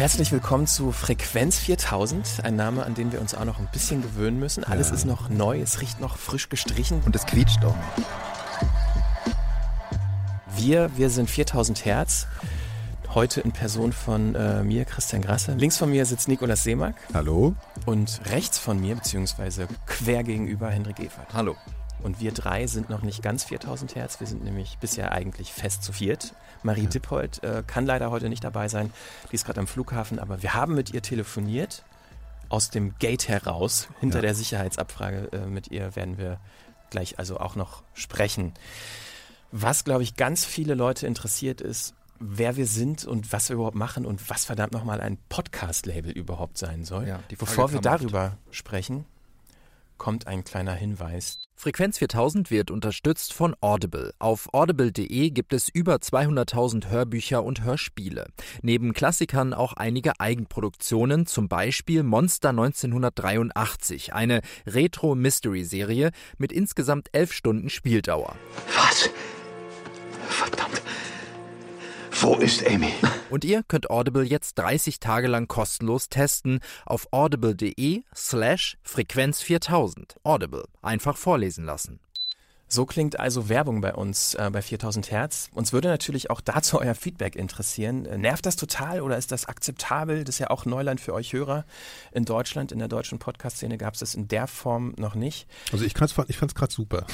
Herzlich willkommen zu Frequenz 4000, ein Name, an den wir uns auch noch ein bisschen gewöhnen müssen. Alles ja. ist noch neu, es riecht noch frisch gestrichen. Und es quietscht auch. Wir, wir sind 4000 Hertz. Heute in Person von äh, mir, Christian Grasse. Links von mir sitzt Nikolas Seemack. Hallo. Und rechts von mir, beziehungsweise quer gegenüber, Hendrik Evert. Hallo. Und wir drei sind noch nicht ganz 4000 Hertz. Wir sind nämlich bisher eigentlich fest zu viert. Marie ja. Dippold äh, kann leider heute nicht dabei sein. Die ist gerade am Flughafen, aber wir haben mit ihr telefoniert. Aus dem Gate heraus, hinter ja. der Sicherheitsabfrage äh, mit ihr werden wir gleich also auch noch sprechen. Was, glaube ich, ganz viele Leute interessiert ist, wer wir sind und was wir überhaupt machen und was verdammt nochmal ein Podcast-Label überhaupt sein soll. Ja, Bevor wir darüber oft. sprechen, kommt ein kleiner Hinweis. Frequenz 4000 wird unterstützt von Audible. Auf audible.de gibt es über 200.000 Hörbücher und Hörspiele. Neben Klassikern auch einige Eigenproduktionen, zum Beispiel Monster 1983, eine Retro-Mystery-Serie mit insgesamt elf Stunden Spieldauer. Was? Verdammt. Wo ist Amy? Und ihr könnt Audible jetzt 30 Tage lang kostenlos testen auf audible.de slash Frequenz 4000. Audible. Einfach vorlesen lassen. So klingt also Werbung bei uns äh, bei 4000 Hertz. Uns würde natürlich auch dazu euer Feedback interessieren. Äh, nervt das total oder ist das akzeptabel? Das ist ja auch Neuland für euch Hörer in Deutschland. In der deutschen Podcast-Szene gab es das in der Form noch nicht. Also ich, ich fand es gerade super.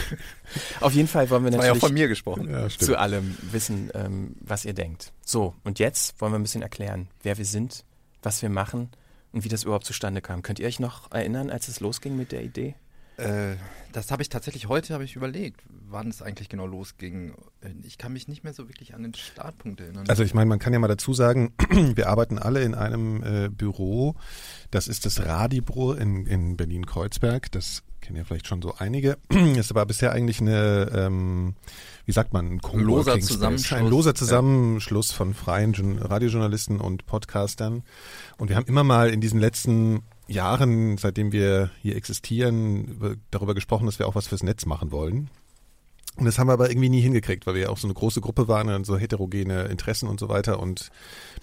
Auf jeden Fall wollen wir natürlich war ja von mir gesprochen. Ja, zu allem wissen, ähm, was ihr denkt. So, und jetzt wollen wir ein bisschen erklären, wer wir sind, was wir machen und wie das überhaupt zustande kam. Könnt ihr euch noch erinnern, als es losging mit der Idee? Äh, das habe ich tatsächlich heute habe ich überlegt, wann es eigentlich genau losging. Ich kann mich nicht mehr so wirklich an den Startpunkt erinnern. Also ich meine, man kann ja mal dazu sagen, wir arbeiten alle in einem äh, Büro. Das ist das Radibüro in, in Berlin-Kreuzberg. Das kennen ja vielleicht schon so einige. ist aber bisher eigentlich eine, ähm, wie sagt man, ein loser Zusammenschluss. Ein loser Zusammenschluss von freien Radiojournalisten und Podcastern. Und wir haben immer mal in diesen letzten Jahren, seitdem wir hier existieren, darüber gesprochen, dass wir auch was fürs Netz machen wollen. Und das haben wir aber irgendwie nie hingekriegt, weil wir ja auch so eine große Gruppe waren und so heterogene Interessen und so weiter und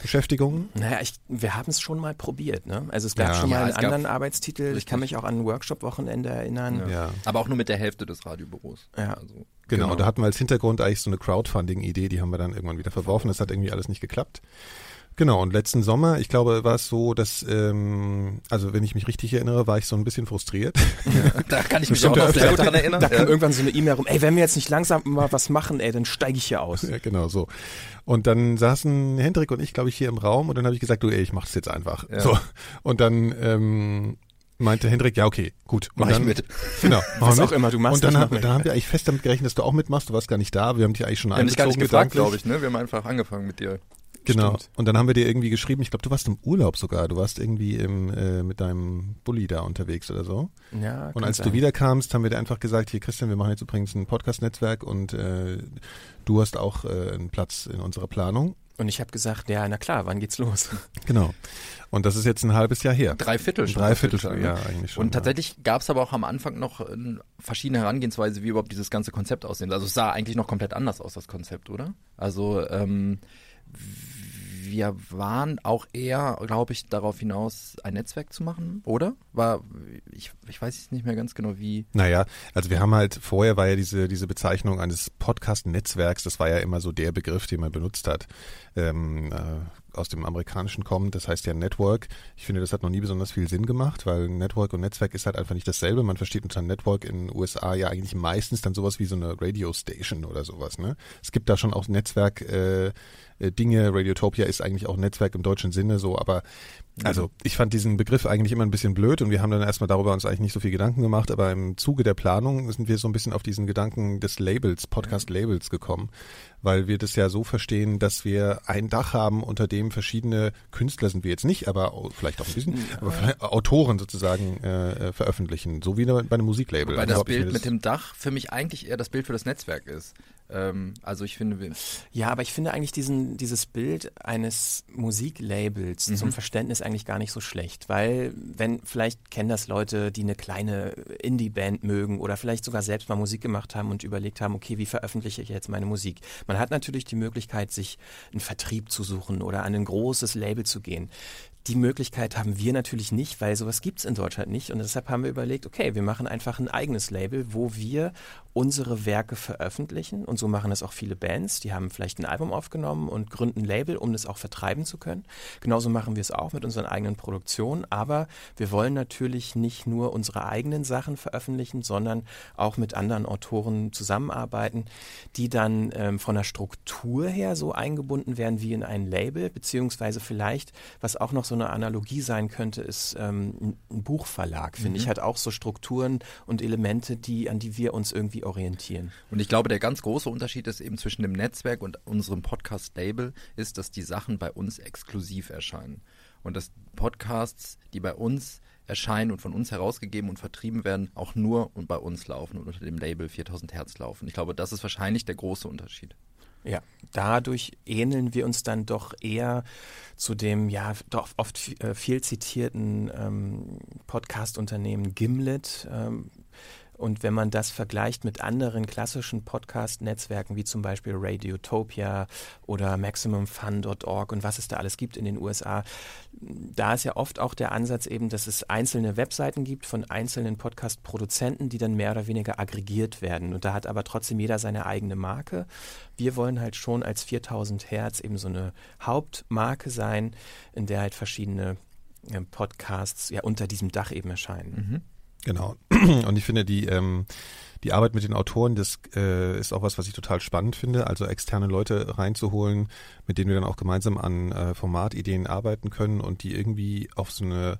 Beschäftigungen. Naja, ich, wir haben es schon mal probiert. Ne? Also es gab ja. schon mal ja, einen anderen Arbeitstitel. Richtig. Ich kann mich auch an ein Workshop-Wochenende erinnern. Ja. ja. Aber auch nur mit der Hälfte des Radiobüros. Ja. Also, genau. genau, da hatten wir als Hintergrund eigentlich so eine Crowdfunding-Idee, die haben wir dann irgendwann wieder verworfen. Das hat irgendwie alles nicht geklappt. Genau, und letzten Sommer, ich glaube, war es so, dass, ähm, also wenn ich mich richtig erinnere, war ich so ein bisschen frustriert. Ja, da kann ich mich auch noch sehr gut daran erinnern. Da kam irgendwann so eine E-Mail rum, ey, wenn wir jetzt nicht langsam mal was machen, ey, dann steige ich hier aus. Ja, genau, so. Und dann saßen Hendrik und ich, glaube ich, hier im Raum und dann habe ich gesagt, du, ey, ich mach's jetzt einfach. Ja. So. Und dann ähm, meinte Hendrik, ja, okay, gut. Und Mach dann, ich mit. Genau. Was auch immer du machst. Und dann, haben, dann haben wir eigentlich fest damit gerechnet, dass du auch mitmachst. Du warst gar nicht da. Wir haben dich eigentlich schon wir. Wir haben dich gar nicht gefragt, glaube ich. Ne? Wir haben einfach angefangen mit dir. Genau. Stimmt. Und dann haben wir dir irgendwie geschrieben, ich glaube, du warst im Urlaub sogar. Du warst irgendwie im, äh, mit deinem Bulli da unterwegs oder so. Ja. Und als sein. du wiederkamst, haben wir dir einfach gesagt, hier Christian, wir machen jetzt übrigens ein Podcast-Netzwerk und äh, du hast auch äh, einen Platz in unserer Planung. Und ich habe gesagt, ja, na klar, wann geht's los? Genau. Und das ist jetzt ein halbes Jahr her. Drei Viertel schon. Drei Viertel schon, ja, eigentlich schon. Und tatsächlich ja. gab es aber auch am Anfang noch äh, verschiedene Herangehensweise, wie überhaupt dieses ganze Konzept aussehen. Also es sah eigentlich noch komplett anders aus, das Konzept, oder? Also ähm, wir waren auch eher, glaube ich, darauf hinaus, ein Netzwerk zu machen, oder? War, ich, ich weiß nicht mehr ganz genau, wie. Naja, also wir haben halt, vorher war ja diese, diese Bezeichnung eines Podcast-Netzwerks, das war ja immer so der Begriff, den man benutzt hat. Ähm, äh, aus dem Amerikanischen kommt, das heißt ja Network. Ich finde, das hat noch nie besonders viel Sinn gemacht, weil Network und Netzwerk ist halt einfach nicht dasselbe. Man versteht unter Network in den USA ja eigentlich meistens dann sowas wie so eine Radio Station oder sowas. Ne? Es gibt da schon auch Netzwerk äh, äh, Dinge. Radiotopia ist eigentlich auch Netzwerk im deutschen Sinne so, aber also ich fand diesen Begriff eigentlich immer ein bisschen blöd und wir haben dann erstmal darüber uns eigentlich nicht so viel Gedanken gemacht, aber im Zuge der Planung sind wir so ein bisschen auf diesen Gedanken des Labels, Podcast-Labels gekommen, weil wir das ja so verstehen, dass wir ein Dach haben, unter dem verschiedene Künstler sind wir jetzt nicht, aber vielleicht auch ein bisschen, aber Autoren sozusagen äh, äh, veröffentlichen, so wie bei einem Musiklabel. Weil das Bild das mit dem Dach für mich eigentlich eher das Bild für das Netzwerk ist. Ähm, also ich finde. Ja, aber ich finde eigentlich diesen, dieses Bild eines Musiklabels mhm. zum Verständnis eigentlich gar nicht so schlecht, weil wenn, vielleicht kennen das Leute, die eine kleine Indie-Band mögen oder vielleicht sogar selbst mal Musik gemacht haben und überlegt haben, okay, wie veröffentliche ich jetzt meine Musik? Man hat natürlich die Möglichkeit, sich einen Vertrieb zu suchen oder an an ein großes Label zu gehen. Die Möglichkeit haben wir natürlich nicht, weil sowas gibt's in Deutschland nicht. Und deshalb haben wir überlegt, okay, wir machen einfach ein eigenes Label, wo wir unsere Werke veröffentlichen. Und so machen das auch viele Bands. Die haben vielleicht ein Album aufgenommen und gründen ein Label, um das auch vertreiben zu können. Genauso machen wir es auch mit unseren eigenen Produktionen. Aber wir wollen natürlich nicht nur unsere eigenen Sachen veröffentlichen, sondern auch mit anderen Autoren zusammenarbeiten, die dann ähm, von der Struktur her so eingebunden werden wie in ein Label, beziehungsweise vielleicht, was auch noch so eine Analogie sein könnte, ist ähm, ein Buchverlag, finde Mhm. ich, hat auch so Strukturen und Elemente, die, an die wir uns irgendwie orientieren. Und ich glaube, der ganz große Unterschied ist eben zwischen dem Netzwerk und unserem Podcast-Label ist, dass die Sachen bei uns exklusiv erscheinen. Und dass Podcasts, die bei uns erscheinen und von uns herausgegeben und vertrieben werden, auch nur und bei uns laufen und unter dem Label 4000 Hertz laufen. Ich glaube, das ist wahrscheinlich der große Unterschied. Ja, dadurch ähneln wir uns dann doch eher zu dem ja doch oft äh, viel zitierten ähm, Podcast-Unternehmen Gimlet. Ähm, und wenn man das vergleicht mit anderen klassischen Podcast-Netzwerken wie zum Beispiel Radiotopia oder MaximumFun.org und was es da alles gibt in den USA, da ist ja oft auch der Ansatz eben, dass es einzelne Webseiten gibt von einzelnen Podcast-Produzenten, die dann mehr oder weniger aggregiert werden. Und da hat aber trotzdem jeder seine eigene Marke. Wir wollen halt schon als 4000 Hertz eben so eine Hauptmarke sein, in der halt verschiedene äh, Podcasts ja unter diesem Dach eben erscheinen. Genau. Und ich finde, die, ähm, die Arbeit mit den Autoren, das äh, ist auch was, was ich total spannend finde. Also externe Leute reinzuholen, mit denen wir dann auch gemeinsam an äh, Formatideen arbeiten können und die irgendwie auf so eine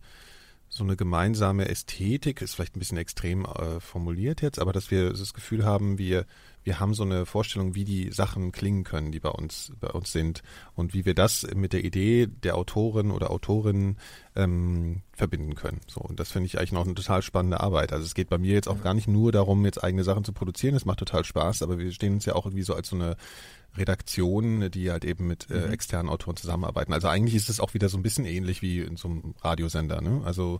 so eine gemeinsame Ästhetik, ist vielleicht ein bisschen extrem äh, formuliert jetzt, aber dass wir das Gefühl haben, wir, wir haben so eine Vorstellung, wie die Sachen klingen können, die bei uns, bei uns sind und wie wir das mit der Idee der Autorin oder Autorin ähm, verbinden können. So, und das finde ich eigentlich noch eine total spannende Arbeit. Also es geht bei mir jetzt auch gar nicht nur darum, jetzt eigene Sachen zu produzieren, das macht total Spaß, aber wir stehen uns ja auch irgendwie so als so eine Redaktion, die halt eben mit äh, externen Autoren zusammenarbeiten. Also eigentlich ist es auch wieder so ein bisschen ähnlich wie in so einem Radiosender. Ne? Also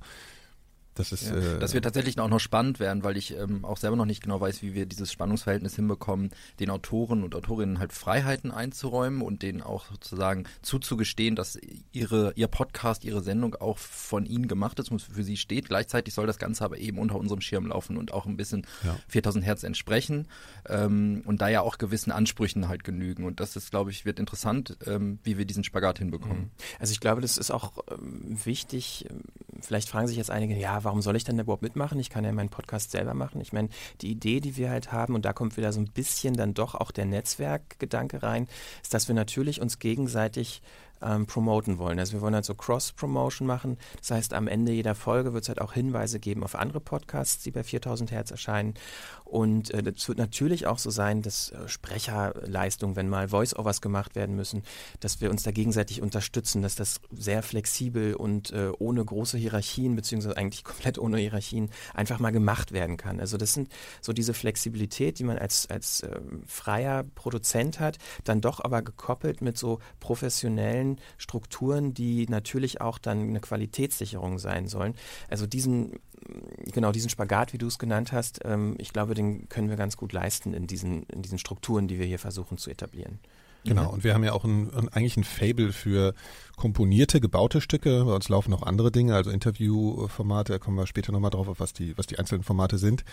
das ist Ja, äh, das wird tatsächlich auch noch spannend werden, weil ich ähm, auch selber noch nicht genau weiß, wie wir dieses Spannungsverhältnis hinbekommen, den Autoren und Autorinnen halt Freiheiten einzuräumen und denen auch sozusagen zuzugestehen, dass ihre ihr Podcast, ihre Sendung auch von ihnen gemacht ist und für sie steht. Gleichzeitig soll das Ganze aber eben unter unserem Schirm laufen und auch ein bisschen Ja. 4000 Hertz entsprechen ähm, und da ja auch gewissen Ansprüchen halt genügen. Und das ist, glaube ich, wird interessant, ähm, wie wir diesen Spagat hinbekommen. Also ich glaube, das ist auch ähm, wichtig. Ähm, Vielleicht fragen sich jetzt einige, ja, warum soll ich denn da überhaupt mitmachen? Ich kann ja meinen Podcast selber machen. Ich meine, die Idee, die wir halt haben, und da kommt wieder so ein bisschen dann doch auch der Netzwerkgedanke rein, ist, dass wir natürlich uns gegenseitig ähm, promoten wollen. Also wir wollen halt so Cross-Promotion machen. Das heißt, am Ende jeder Folge wird es halt auch Hinweise geben auf andere Podcasts, die bei 4000 Hertz erscheinen. Und äh, wird natürlich auch so sein, dass äh, Sprecherleistungen, wenn mal Voice-Overs gemacht werden müssen, dass wir uns da gegenseitig unterstützen, dass das sehr flexibel und äh, ohne große Hierarchien, beziehungsweise eigentlich komplett ohne Hierarchien, einfach mal gemacht werden kann. Also das sind so diese Flexibilität, die man als, als ähm, freier Produzent hat, dann doch aber gekoppelt mit so professionellen Strukturen, die natürlich auch dann eine Qualitätssicherung sein sollen. Also diesen, genau diesen Spagat, wie du es genannt hast, ähm, ich glaube, den können wir ganz gut leisten in diesen, in diesen Strukturen, die wir hier versuchen zu etablieren. Genau, und wir haben ja auch ein, ein, eigentlich ein Fable für komponierte, gebaute Stücke. Bei uns laufen noch andere Dinge, also Interviewformate, da kommen wir später nochmal drauf, auf was die, was die einzelnen Formate sind.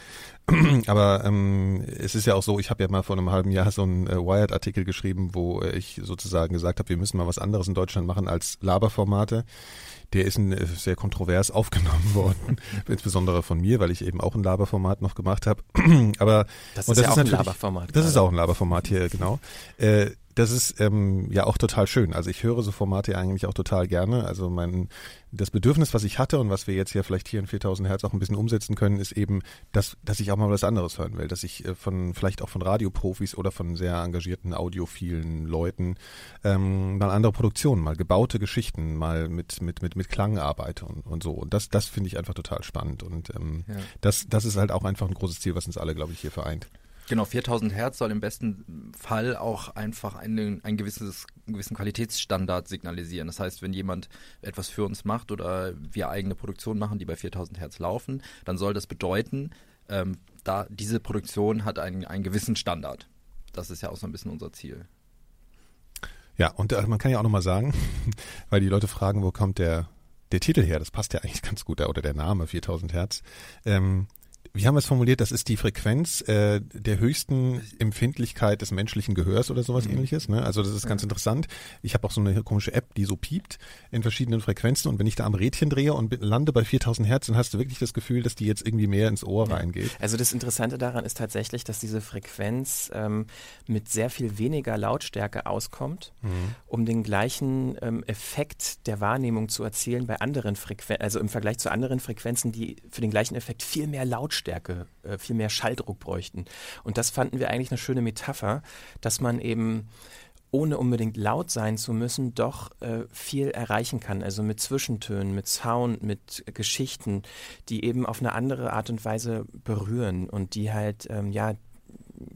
Aber ähm, es ist ja auch so, ich habe ja mal vor einem halben Jahr so einen äh, Wired-Artikel geschrieben, wo äh, ich sozusagen gesagt habe, wir müssen mal was anderes in Deutschland machen als Laberformate. Der ist ein, äh, sehr kontrovers aufgenommen worden, insbesondere von mir, weil ich eben auch ein Laberformat noch gemacht habe. Aber Das ist ja auch ein Laberformat. Das ist gerade. auch ein Laberformat hier, genau. Äh, das ist ähm, ja auch total schön. Also ich höre so Formate eigentlich auch total gerne. Also mein das Bedürfnis, was ich hatte und was wir jetzt ja vielleicht hier in 4000 Hertz auch ein bisschen umsetzen können, ist eben, dass, dass ich auch mal was anderes hören will. Dass ich äh, von vielleicht auch von Radioprofis oder von sehr engagierten audiophilen Leuten ähm, mal andere Produktionen, mal gebaute Geschichten, mal mit mit mit mit Klang arbeite und, und so. Und das das finde ich einfach total spannend und ähm, Ja. das das ist halt auch einfach ein großes Ziel, was uns alle, glaube ich, hier vereint. Genau, 4000 Hertz soll im besten Fall auch einfach einen, ein gewisses, gewissen Qualitätsstandard signalisieren. Das heißt, wenn jemand etwas für uns macht oder wir eigene Produktionen machen, die bei 4000 Hertz laufen, dann soll das bedeuten, ähm, da diese Produktion hat einen, einen gewissen Standard. Das ist ja auch so ein bisschen unser Ziel. Ja, und äh, man kann ja auch nochmal sagen, weil die Leute fragen, wo kommt der, der Titel her? Das passt ja eigentlich ganz gut, oder der Name 4000 Hertz. Ähm, wie haben wir es formuliert? Das ist die Frequenz äh, der höchsten Empfindlichkeit des menschlichen Gehörs oder sowas mhm. ähnliches. Ne? Also das ist ganz ja. interessant. Ich habe auch so eine komische App, die so piept in verschiedenen Frequenzen und wenn ich da am Rädchen drehe und lande bei 4000 Hertz, dann hast du wirklich das Gefühl, dass die jetzt irgendwie mehr ins Ohr ja. reingeht. Also das Interessante daran ist tatsächlich, dass diese Frequenz ähm, mit sehr viel weniger Lautstärke auskommt, mhm. um den gleichen ähm, Effekt der Wahrnehmung zu erzielen bei anderen Frequenzen, also im Vergleich zu anderen Frequenzen, die für den gleichen Effekt viel mehr Lautstärke Lautstärke, äh, viel mehr Schalldruck bräuchten. Und das fanden wir eigentlich eine schöne Metapher, dass man eben ohne unbedingt laut sein zu müssen, doch äh, viel erreichen kann. Also mit Zwischentönen, mit Sound, mit Geschichten, die eben auf eine andere Art und Weise berühren und die halt, ähm, ja,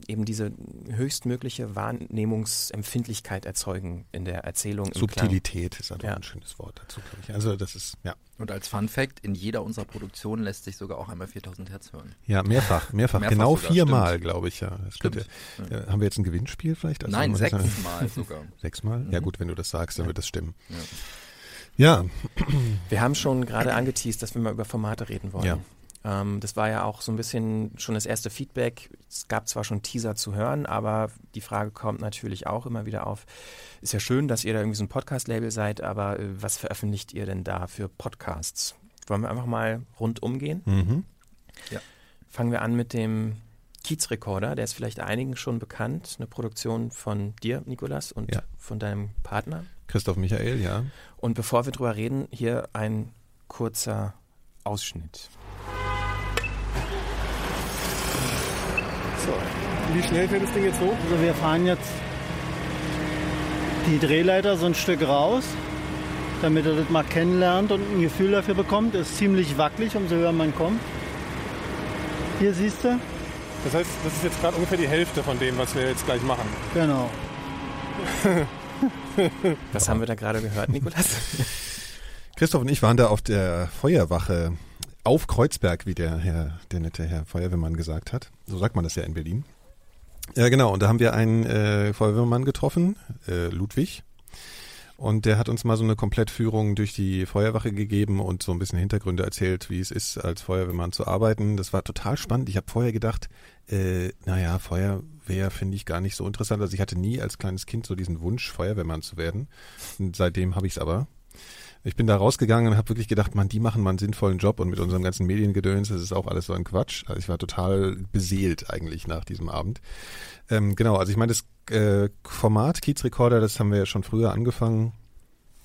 eben diese höchstmögliche Wahrnehmungsempfindlichkeit erzeugen in der Erzählung. Subtilität ist ja. ein schönes Wort dazu, glaube ich. Also das ist, ja. Und als Fun Fact, in jeder unserer Produktionen lässt sich sogar auch einmal 4000 Hertz hören. Ja, mehrfach, mehrfach. mehrfach genau viermal, glaube ich, ja. Das stimmt. Ja. Äh, haben wir jetzt ein Gewinnspiel vielleicht? Also Nein, sechsmal sogar. Sechsmal? Mhm. Ja gut, wenn du das sagst, dann ja. wird das stimmen. Ja. ja. Wir haben schon gerade angeteased, dass wir mal über Formate reden wollen. Ja. Ähm, das war ja auch so ein bisschen schon das erste Feedback. Es gab zwar schon Teaser zu hören, aber die Frage kommt natürlich auch immer wieder auf. Ist ja schön, dass ihr da irgendwie so ein Podcast-Label seid, aber äh, was veröffentlicht ihr denn da für Podcasts? Wollen wir einfach mal rundum gehen? Mhm. Ja. Fangen wir an mit dem Kiezrekorder, der ist vielleicht einigen schon bekannt, eine Produktion von dir, Nikolas, und ja. von deinem Partner. Christoph Michael, ja. Und bevor wir drüber reden, hier ein kurzer Ausschnitt. So. Wie schnell fährt das Ding jetzt hoch? Also wir fahren jetzt die Drehleiter so ein Stück raus, damit er das mal kennenlernt und ein Gefühl dafür bekommt. Ist ziemlich wackelig, umso höher man kommt. Hier siehst du. Das heißt, das ist jetzt gerade ungefähr die Hälfte von dem, was wir jetzt gleich machen. Genau. was haben wir da gerade gehört, Nikolas? Christoph und ich waren da auf der Feuerwache auf Kreuzberg, wie der Herr, der nette Herr Feuerwehrmann gesagt hat. So sagt man das ja in Berlin. Ja, genau. Und da haben wir einen äh, Feuerwehrmann getroffen, äh, Ludwig. Und der hat uns mal so eine Komplettführung durch die Feuerwache gegeben und so ein bisschen Hintergründe erzählt, wie es ist, als Feuerwehrmann zu arbeiten. Das war total spannend. Ich habe vorher gedacht, äh, naja, Feuerwehr finde ich gar nicht so interessant. Also ich hatte nie als kleines Kind so diesen Wunsch, Feuerwehrmann zu werden. Und seitdem habe ich es aber. Ich bin da rausgegangen und habe wirklich gedacht, man, die machen mal einen sinnvollen Job und mit unserem ganzen Mediengedöns, das ist auch alles so ein Quatsch. Also ich war total beseelt eigentlich nach diesem Abend. Ähm, genau, also ich meine, das äh, Format Kiezrekorder, das haben wir ja schon früher angefangen.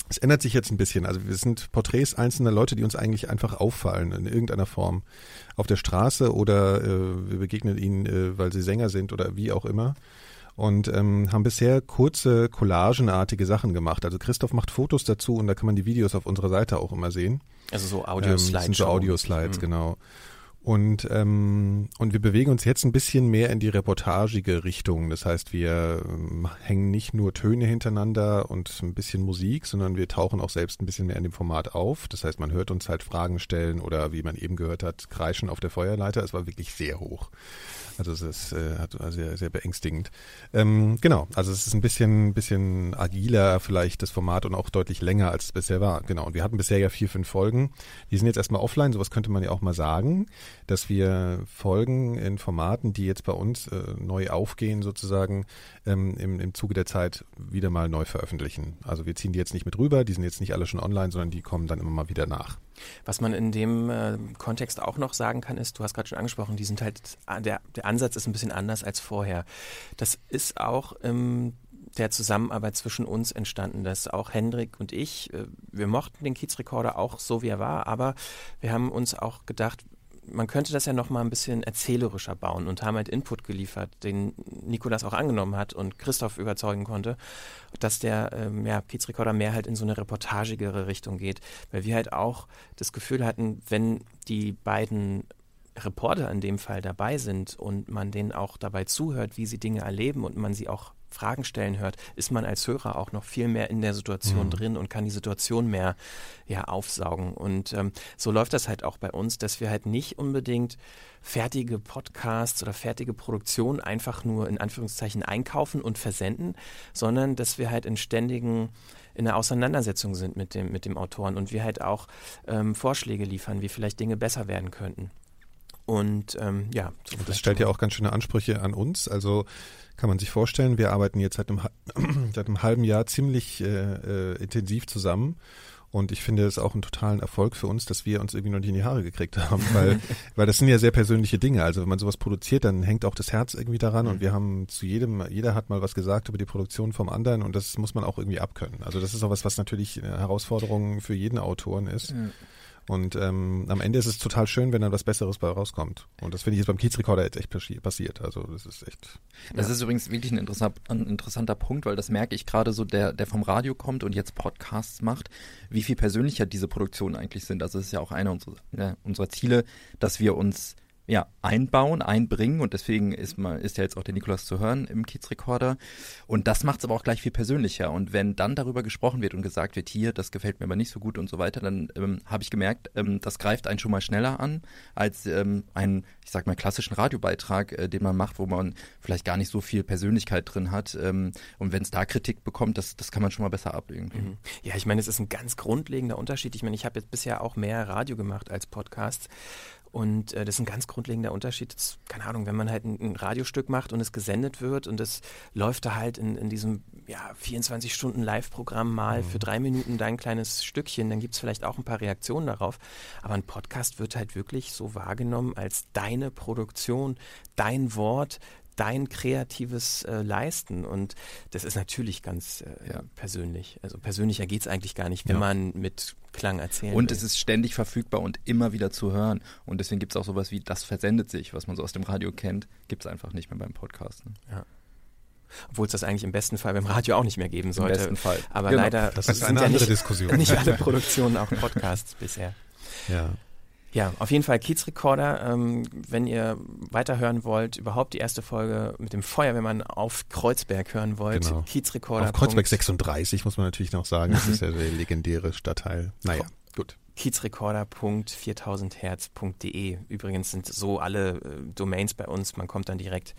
Es ändert sich jetzt ein bisschen. Also wir sind Porträts einzelner Leute, die uns eigentlich einfach auffallen in irgendeiner Form. Auf der Straße oder äh, wir begegnen ihnen, äh, weil sie Sänger sind oder wie auch immer und ähm, haben bisher kurze collagenartige Sachen gemacht. Also Christoph macht Fotos dazu und da kann man die Videos auf unserer Seite auch immer sehen. Also so Audio-Slides. Ähm, sind so Audio-Slides, mhm. genau. Und, ähm, und wir bewegen uns jetzt ein bisschen mehr in die reportagige Richtung. Das heißt, wir ähm, hängen nicht nur Töne hintereinander und ein bisschen Musik, sondern wir tauchen auch selbst ein bisschen mehr in dem Format auf. Das heißt, man hört uns halt Fragen stellen oder wie man eben gehört hat, kreischen auf der Feuerleiter. Es war wirklich sehr hoch. Also es ist äh, war sehr, sehr beängstigend. Ähm, genau, also es ist ein bisschen, bisschen agiler vielleicht das Format und auch deutlich länger, als es bisher war. Genau, und wir hatten bisher ja vier, fünf Folgen. Die sind jetzt erstmal offline, sowas könnte man ja auch mal sagen, dass wir Folgen in Formaten, die jetzt bei uns äh, neu aufgehen, sozusagen ähm, im, im Zuge der Zeit wieder mal neu veröffentlichen. Also wir ziehen die jetzt nicht mit rüber, die sind jetzt nicht alle schon online, sondern die kommen dann immer mal wieder nach. Was man in dem äh, Kontext auch noch sagen kann, ist, du hast gerade schon angesprochen, die sind halt, der, der Ansatz ist ein bisschen anders als vorher. Das ist auch im der Zusammenarbeit zwischen uns entstanden, dass auch Hendrik und ich, äh, wir mochten den Kiezrekorder auch so, wie er war, aber wir haben uns auch gedacht, man könnte das ja noch mal ein bisschen erzählerischer bauen und haben halt Input geliefert, den Nikolas auch angenommen hat und Christoph überzeugen konnte, dass der ähm, ja, Kiezrekorder mehr halt in so eine reportagigere Richtung geht, weil wir halt auch das Gefühl hatten, wenn die beiden Reporter in dem Fall dabei sind und man denen auch dabei zuhört, wie sie Dinge erleben und man sie auch Fragen stellen hört, ist man als Hörer auch noch viel mehr in der Situation mhm. drin und kann die Situation mehr ja, aufsaugen. Und ähm, so läuft das halt auch bei uns, dass wir halt nicht unbedingt fertige Podcasts oder fertige Produktionen einfach nur in Anführungszeichen einkaufen und versenden, sondern dass wir halt in ständigen in der Auseinandersetzung sind mit dem, mit dem Autoren und wir halt auch ähm, Vorschläge liefern, wie vielleicht Dinge besser werden könnten. Und ähm, ja. So das stellt ja auch ganz schöne Ansprüche an uns. Also kann man sich vorstellen, wir arbeiten jetzt seit einem, seit einem halben Jahr ziemlich äh, äh, intensiv zusammen. Und ich finde es auch einen totalen Erfolg für uns, dass wir uns irgendwie noch nicht in die Haare gekriegt haben, weil, weil das sind ja sehr persönliche Dinge. Also wenn man sowas produziert, dann hängt auch das Herz irgendwie daran mhm. und wir haben zu jedem, jeder hat mal was gesagt über die Produktion vom anderen und das muss man auch irgendwie abkönnen. Also das ist auch was, was natürlich eine Herausforderung für jeden Autoren ist. Mhm. Und ähm, am Ende ist es total schön, wenn dann was Besseres bei rauskommt. Und das finde ich jetzt beim Kiezrekorder jetzt echt passiert. Also das ist echt. Das ja. ist übrigens wirklich ein, interessant, ein interessanter Punkt, weil das merke ich gerade so, der, der vom Radio kommt und jetzt Podcasts macht, wie viel persönlicher diese Produktionen eigentlich sind. Also es ist ja auch einer unserer, ja, unserer Ziele, dass wir uns ja, einbauen, einbringen und deswegen ist, mal, ist ja jetzt auch der Nikolas zu hören im Kiezrekorder und das macht es aber auch gleich viel persönlicher und wenn dann darüber gesprochen wird und gesagt wird, hier, das gefällt mir aber nicht so gut und so weiter, dann ähm, habe ich gemerkt, ähm, das greift einen schon mal schneller an als ähm, einen, ich sag mal, klassischen Radiobeitrag, äh, den man macht, wo man vielleicht gar nicht so viel Persönlichkeit drin hat ähm, und wenn es da Kritik bekommt, das, das kann man schon mal besser ablegen. Mhm. Ja, ich meine, es ist ein ganz grundlegender Unterschied. Ich meine, ich habe jetzt bisher auch mehr Radio gemacht als Podcasts und äh, das ist ein ganz grundlegender Unterschied. Das, keine Ahnung, wenn man halt ein, ein, Radiostück macht und es gesendet wird und es läuft da halt in, in diesem ja, 24 Stunden Live-Programm mal mhm. für drei Minuten dein kleines Stückchen, dann gibt es vielleicht auch ein paar Reaktionen darauf. Aber ein Podcast wird halt wirklich so wahrgenommen als deine Produktion, dein Wort, dein kreatives äh, Leisten. Und das ist natürlich ganz äh, ja. persönlich. Also persönlicher geht es eigentlich gar nicht, wenn ja. man mit Klang erzählen Und will. es ist ständig verfügbar und immer wieder zu hören. Und deswegen gibt es auch sowas wie das versendet sich, was man so aus dem Radio kennt, gibt es einfach nicht mehr beim Podcast. Ne? Ja. Obwohl es das eigentlich im besten Fall beim Radio auch nicht mehr geben sollte. Im besten Fall. Aber genau. leider das ist eine andere ja nicht, Diskussion. Nicht alle Produktionen auch Podcasts bisher. Ja. Ja, auf jeden Fall Kiezrekorder. Ähm, wenn ihr weiterhören wollt, überhaupt die erste Folge mit dem Feuerwehrmann auf Kreuzberg hören wollt, genau. Kiezrekorder. Auf Kreuzberg 36 muss man natürlich noch sagen. Das ist ja der legendäre Stadtteil. Naja, gut. Kiezrekorder.4000herz.de. Übrigens sind so alle äh, Domains bei uns. Man kommt dann direkt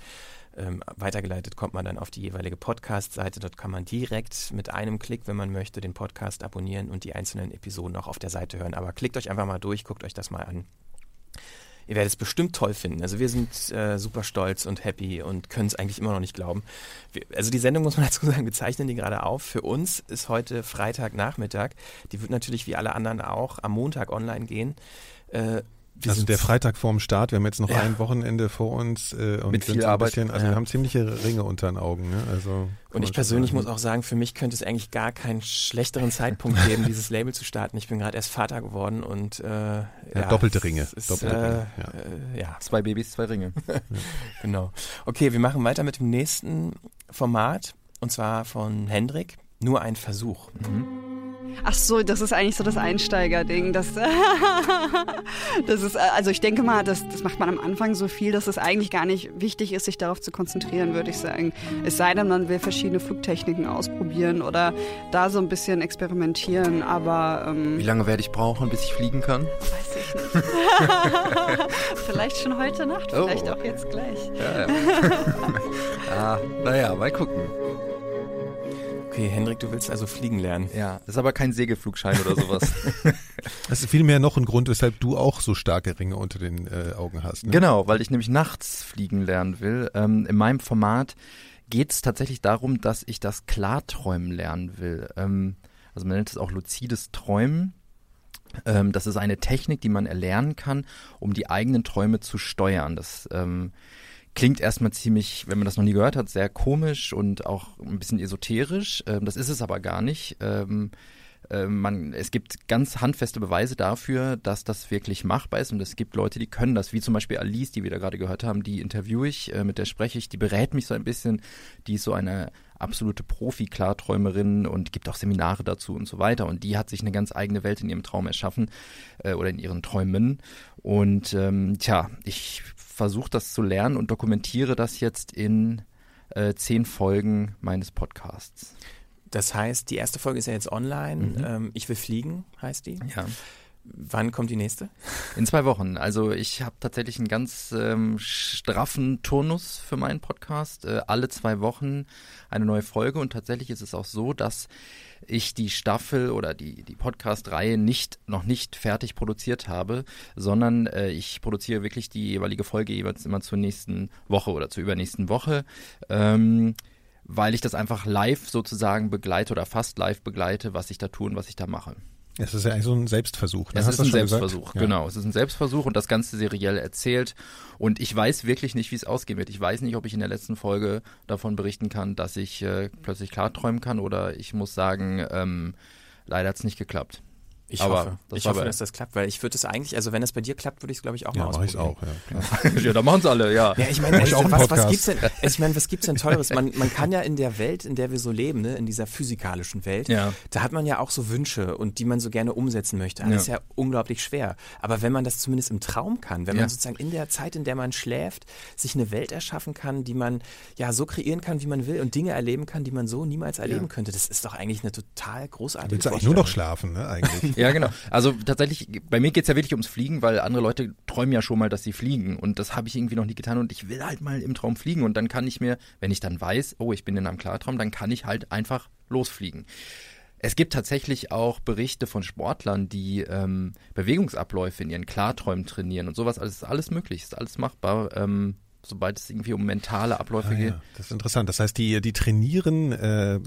ähm, weitergeleitet kommt man dann auf die jeweilige Podcast-Seite. Dort kann man direkt mit einem Klick, wenn man möchte, den Podcast abonnieren und die einzelnen Episoden auch auf der Seite hören. Aber klickt euch einfach mal durch, guckt euch das mal an. Ihr werdet es bestimmt toll finden. Also wir sind äh, super stolz und happy und können es eigentlich immer noch nicht glauben. Wir, also die Sendung muss man dazu sagen, wir zeichnen die gerade auf. Für uns ist heute Freitagnachmittag. Die wird natürlich wie alle anderen auch am Montag online gehen. Äh, wir also der Freitag vorm Start, wir haben jetzt noch ja. ein Wochenende vor uns äh, und Mit viel Arbeit. Bisschen, also ja. wir haben ziemliche Ringe unter den Augen. Ne? Also und ich persönlich muss auch sagen, für mich könnte es eigentlich gar keinen schlechteren Zeitpunkt geben, dieses Label zu starten. Ich bin gerade erst Vater geworden und äh, ja, ja, doppelte Ringe. Ist, doppelte äh, Ringe. Äh, ja. Zwei Babys, zwei Ringe. genau. Okay, wir machen weiter mit dem nächsten Format und zwar von Hendrik. Nur ein Versuch. Mhm. Ach so, das ist eigentlich so das Einsteigerding. Das, das ist, also ich denke mal, das, das macht man am Anfang so viel, dass es eigentlich gar nicht wichtig ist, sich darauf zu konzentrieren, würde ich sagen. Es sei denn, man will verschiedene Flugtechniken ausprobieren oder da so ein bisschen experimentieren, aber... Ähm, Wie lange werde ich brauchen, bis ich fliegen kann? Weiß ich nicht. vielleicht schon heute Nacht, vielleicht oh. auch jetzt gleich. Ja, ja. ah, naja, mal gucken. Okay, Hendrik, du willst also fliegen lernen. Ja, das ist aber kein Segelflugschein oder sowas. das ist vielmehr noch ein Grund, weshalb du auch so starke Ringe unter den äh, Augen hast. Ne? Genau, weil ich nämlich nachts fliegen lernen will. Ähm, in meinem Format geht es tatsächlich darum, dass ich das Klarträumen lernen will. Ähm, also man nennt es auch luzides Träumen. Ähm, das ist eine Technik, die man erlernen kann, um die eigenen Träume zu steuern. Das ähm, Klingt erstmal ziemlich, wenn man das noch nie gehört hat, sehr komisch und auch ein bisschen esoterisch. Ähm, das ist es aber gar nicht. Ähm, äh, man, es gibt ganz handfeste Beweise dafür, dass das wirklich machbar ist und es gibt Leute, die können das, wie zum Beispiel Alice, die wir da gerade gehört haben, die interviewe ich, äh, mit der spreche ich, die berät mich so ein bisschen, die ist so eine absolute Profi-Klarträumerin und gibt auch Seminare dazu und so weiter und die hat sich eine ganz eigene Welt in ihrem Traum erschaffen äh, oder in ihren Träumen und ähm, tja, ich versuche das zu lernen und dokumentiere das jetzt in äh, zehn Folgen meines Podcasts. Das heißt, die erste Folge ist ja jetzt online. Mhm. Ähm, ich will fliegen, heißt die. Ja. Wann kommt die nächste? In zwei Wochen. Also ich habe tatsächlich einen ganz ähm, straffen Turnus für meinen Podcast. Äh, alle zwei Wochen eine neue Folge und tatsächlich ist es auch so, dass ich die Staffel oder die, die Podcast-Reihe nicht, noch nicht fertig produziert habe, sondern äh, ich produziere wirklich die jeweilige Folge jeweils immer zur nächsten Woche oder zur übernächsten Woche. Ähm, weil ich das einfach live sozusagen begleite oder fast live begleite, was ich da tue und was ich da mache. Es ist ja eigentlich so ein Selbstversuch. Ne? Es Hast ist ein? Selbstversuch, Ja. genau. Es ist ein Selbstversuch und das Ganze seriell erzählt. Und ich weiß wirklich nicht, wie es ausgehen wird. Ich weiß nicht, ob ich in der letzten Folge davon berichten kann, dass ich äh, plötzlich klarträumen kann oder ich muss sagen, ähm, leider hat es nicht geklappt. Ich Aber hoffe, das ich hoffe dass das klappt, weil ich würde es eigentlich, also wenn es bei dir klappt, würde ich es glaube ich auch Ja, mal mache ich ausprobieren. auch. Ja, ja, da machen es alle, ja. Ja, ich meine, also, was, was gibt's denn, ich meine, was gibt's denn Teures? Man, man kann ja in der Welt, in der wir so leben, ne, in dieser physikalischen Welt, Ja. da hat man ja auch so Wünsche und die man so gerne umsetzen möchte. Das Ja. ist ja unglaublich schwer. Aber wenn man das zumindest im Traum kann, wenn Ja. man sozusagen in der Zeit, in der man schläft, sich eine Welt erschaffen kann, die man ja so kreieren kann, wie man will und Dinge erleben kann, die man so niemals erleben könnte, das ist doch eigentlich eine total großartige Willst du eigentlich nur noch schlafen, ne, eigentlich? Ja, genau. Also tatsächlich, bei mir geht's ja wirklich ums Fliegen, weil andere Leute träumen ja schon mal, dass sie fliegen. Und das habe ich irgendwie noch nie getan. Und ich will halt mal im Traum fliegen. Und dann kann ich mir, wenn ich dann weiß, oh, ich bin in einem Klartraum, dann kann ich halt einfach losfliegen. Es gibt tatsächlich auch Berichte von Sportlern, die ähm, Bewegungsabläufe in ihren Klarträumen trainieren und sowas. Also es ist alles möglich, ist alles machbar, ähm, sobald es irgendwie um mentale Abläufe Ah, geht. ja, das ist interessant. Das heißt, die, die trainieren äh,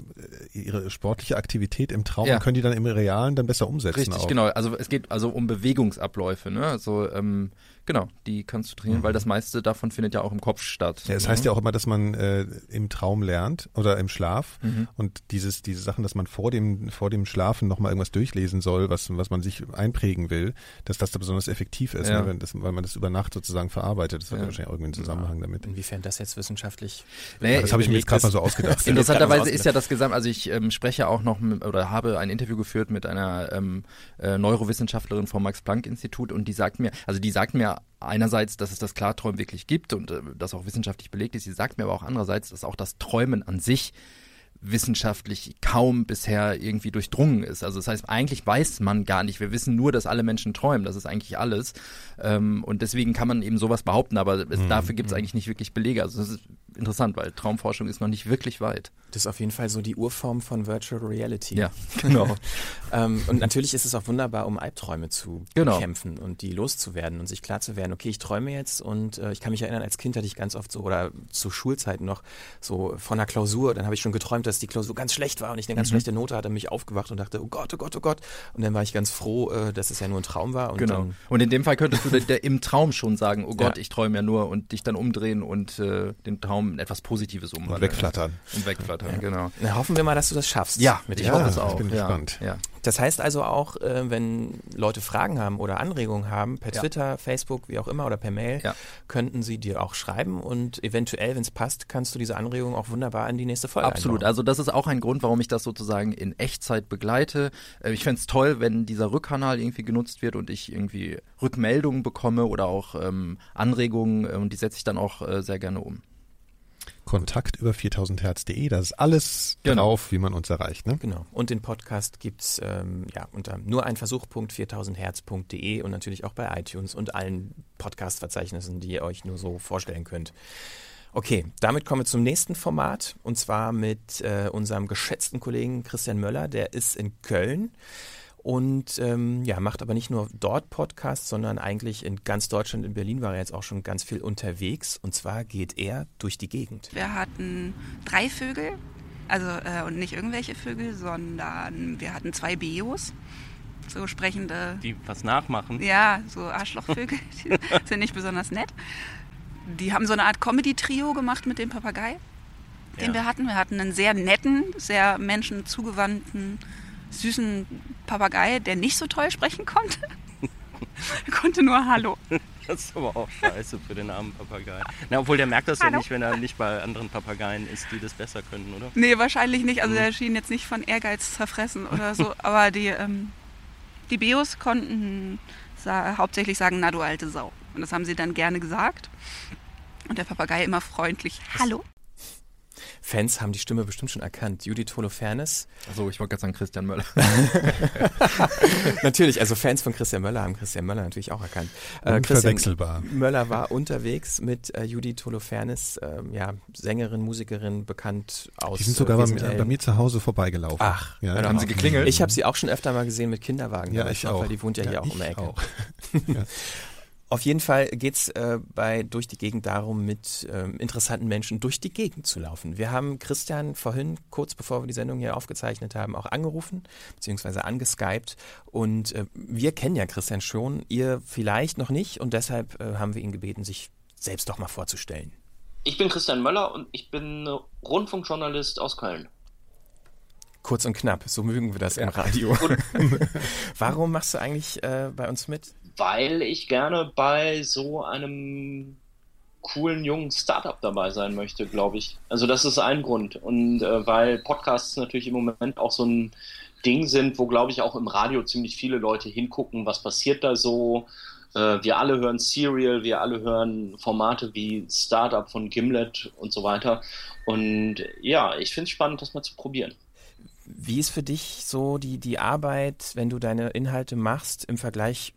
ihre sportliche Aktivität im Traum Ja. und können die dann im Realen dann besser umsetzen. Richtig, auch. genau. Also es geht also um Bewegungsabläufe, ne? Also ähm, genau, die kannst du trainieren, weil das meiste davon findet ja auch im Kopf statt. Ja, es ne? heißt ja auch immer, dass man äh, im Traum lernt oder im Schlaf Mhm. und dieses diese Sachen, dass man vor dem vor dem Schlafen noch mal irgendwas durchlesen soll, was was man sich einprägen will, dass das da besonders effektiv ist, Ja. ne, wenn das, weil man das über Nacht sozusammen verarbeitet. Das hat Ja. wahrscheinlich auch irgendwie einen Zusammenhang damit. Inwiefern das jetzt wissenschaftlich Nee, Ja, das habe ich mir jetzt gerade mal so ausgedacht. Interessanterweise ist ja das Gesamt, also ich ähm, spreche auch noch mit, oder habe ein Interview geführt mit einer ähm, äh, Neurowissenschaftlerin vom Max-Planck-Institut und die sagt mir, also die sagt mir einerseits, dass es das Klarträumen wirklich gibt und äh, das auch wissenschaftlich belegt ist. Sie sagt mir aber auch andererseits, dass auch das Träumen an sich wissenschaftlich kaum bisher irgendwie durchdrungen ist. Also das heißt, eigentlich weiß man gar nicht. Wir wissen nur, dass alle Menschen träumen. Das ist eigentlich alles. Ähm, und deswegen kann man eben sowas behaupten, aber es, dafür gibt es eigentlich nicht wirklich Belege. Also das ist interessant, weil Traumforschung ist noch nicht wirklich weit. Das ist auf jeden Fall so die Urform von Virtual Reality. Ja, genau. Ähm, und natürlich ist es auch wunderbar, um Albträume zu Genau. bekämpfen und die loszuwerden und sich klar zu werden, okay, ich träume jetzt und äh, ich kann mich erinnern, als Kind hatte ich ganz oft so, oder zu Schulzeiten noch, so von einer Klausur, dann habe ich schon geträumt, dass die Klausur ganz schlecht war und ich eine Mhm. ganz schlechte Note hatte, mich aufgewacht und dachte, oh Gott, oh Gott, oh Gott. Und dann war ich ganz froh, äh, dass es ja nur ein Traum war. Und Genau. Dann, Und in dem Fall könntest du im Traum schon sagen, oh Gott, Ja. ich träume ja nur und dich dann umdrehen und äh, den Traum in etwas Positives umwandeln. Und wegflattern. Und wegflattern, genau. na, hoffen wir mal, dass du das schaffst. Ja, mit ich dem hoffe Ja, es ich auch. bin ja, gespannt. Ja. Das heißt also auch, äh, wenn Leute Fragen haben oder Anregungen haben, per Ja. Twitter, Facebook, wie auch immer oder per Mail, Ja. könnten sie dir auch schreiben und eventuell, wenn es passt, kannst du diese Anregung auch wunderbar in die nächste Folge Absolut. einbauen. Also das ist auch ein Grund, warum ich das sozusagen in Echtzeit begleite. Äh, Ich fänd's toll, wenn dieser Rückkanal irgendwie genutzt wird und ich irgendwie Rückmeldungen bekomme oder auch ähm, Anregungen äh, und die setze ich dann auch äh, sehr gerne um. Kontakt über 4000herz.de, da ist alles Genau. drauf, wie man uns erreicht. Ne? Genau. Und den Podcast gibt's ähm, ja, unter nur ein Versuch.4000herz.de und natürlich auch bei iTunes und allen Podcast-Verzeichnissen, die ihr euch nur so vorstellen könnt. Okay, damit kommen wir zum nächsten Format und zwar mit äh, unserem geschätzten Kollegen Christian Möller, der ist in Köln und ähm, ja, macht aber nicht nur dort Podcasts, sondern eigentlich in ganz Deutschland, in Berlin war er jetzt auch schon ganz viel unterwegs und zwar geht er durch die Gegend. Wir hatten drei Vögel, also äh, und nicht irgendwelche Vögel, sondern wir hatten zwei Bios, so sprechende, Die was nachmachen. ja, so Arschlochvögel, die sind nicht besonders nett. Die haben so eine Art Comedy-Trio gemacht mit dem Papagei, den Ja. wir hatten. Wir hatten einen sehr netten, sehr menschenzugewandten, süßen Papagei, der nicht so toll sprechen konnte. er konnte nur Hallo. Das ist aber auch scheiße für den armen Papagei. Na, obwohl der merkt das ja Hallo. nicht, wenn er nicht bei anderen Papageien ist, die das besser können, oder? Nee, wahrscheinlich nicht. Also Mhm. der schien jetzt nicht von Ehrgeiz zerfressen oder so. Aber die, ähm, die Bios konnten sa hauptsächlich sagen, na du alte Sau. Und das haben sie dann gerne gesagt. Und der Papagei immer freundlich, hallo. Fans haben die Stimme bestimmt schon erkannt. Judith Holofernes. Also ich wollte gerade sagen Christian Möller. natürlich, also Fans von Christian Möller haben Christian Möller natürlich auch erkannt. Äh, Unverwechselbar. Christian Möller war unterwegs mit äh, Judith Holofernes, äh, ja, Sängerin, Musikerin, bekannt aus. Die sind sogar bei, bei, mir zu Hause vorbeigelaufen. Ach, ja, haben sie geklingelt? Ich habe sie auch schon öfter mal gesehen mit Kinderwagen. Ja, ich auch. Weil die wohnt ja, ja hier auch um die Ecke. Auch. ja. Auf jeden Fall geht's äh, bei Durch die Gegend darum, mit ähm, interessanten Menschen durch die Gegend zu laufen. Wir haben Christian vorhin, kurz bevor wir die Sendung hier aufgezeichnet haben, auch angerufen, beziehungsweise angeskypt. Und äh, wir kennen ja Christian schon, ihr vielleicht noch nicht. Und deshalb äh, haben wir ihn gebeten, sich selbst doch mal vorzustellen. Ich bin Christian Möller und ich bin Rundfunkjournalist aus Köln. Kurz und knapp, so mögen wir das im Radio. Warum machst du eigentlich äh, bei uns mit? Weil ich gerne bei so einem coolen jungen Startup dabei sein möchte, glaube ich. Also das ist ein Grund. Und äh, weil Podcasts natürlich im Moment auch so ein Ding sind, wo, glaube ich, auch im Radio ziemlich viele Leute hingucken, was passiert da so. Äh, wir alle hören Serial, wir alle hören Formate wie Startup von Gimlet und so weiter. Und ja, ich finde es spannend, das mal zu probieren. Wie ist für dich so die, die Arbeit, wenn du deine Inhalte machst, im Vergleich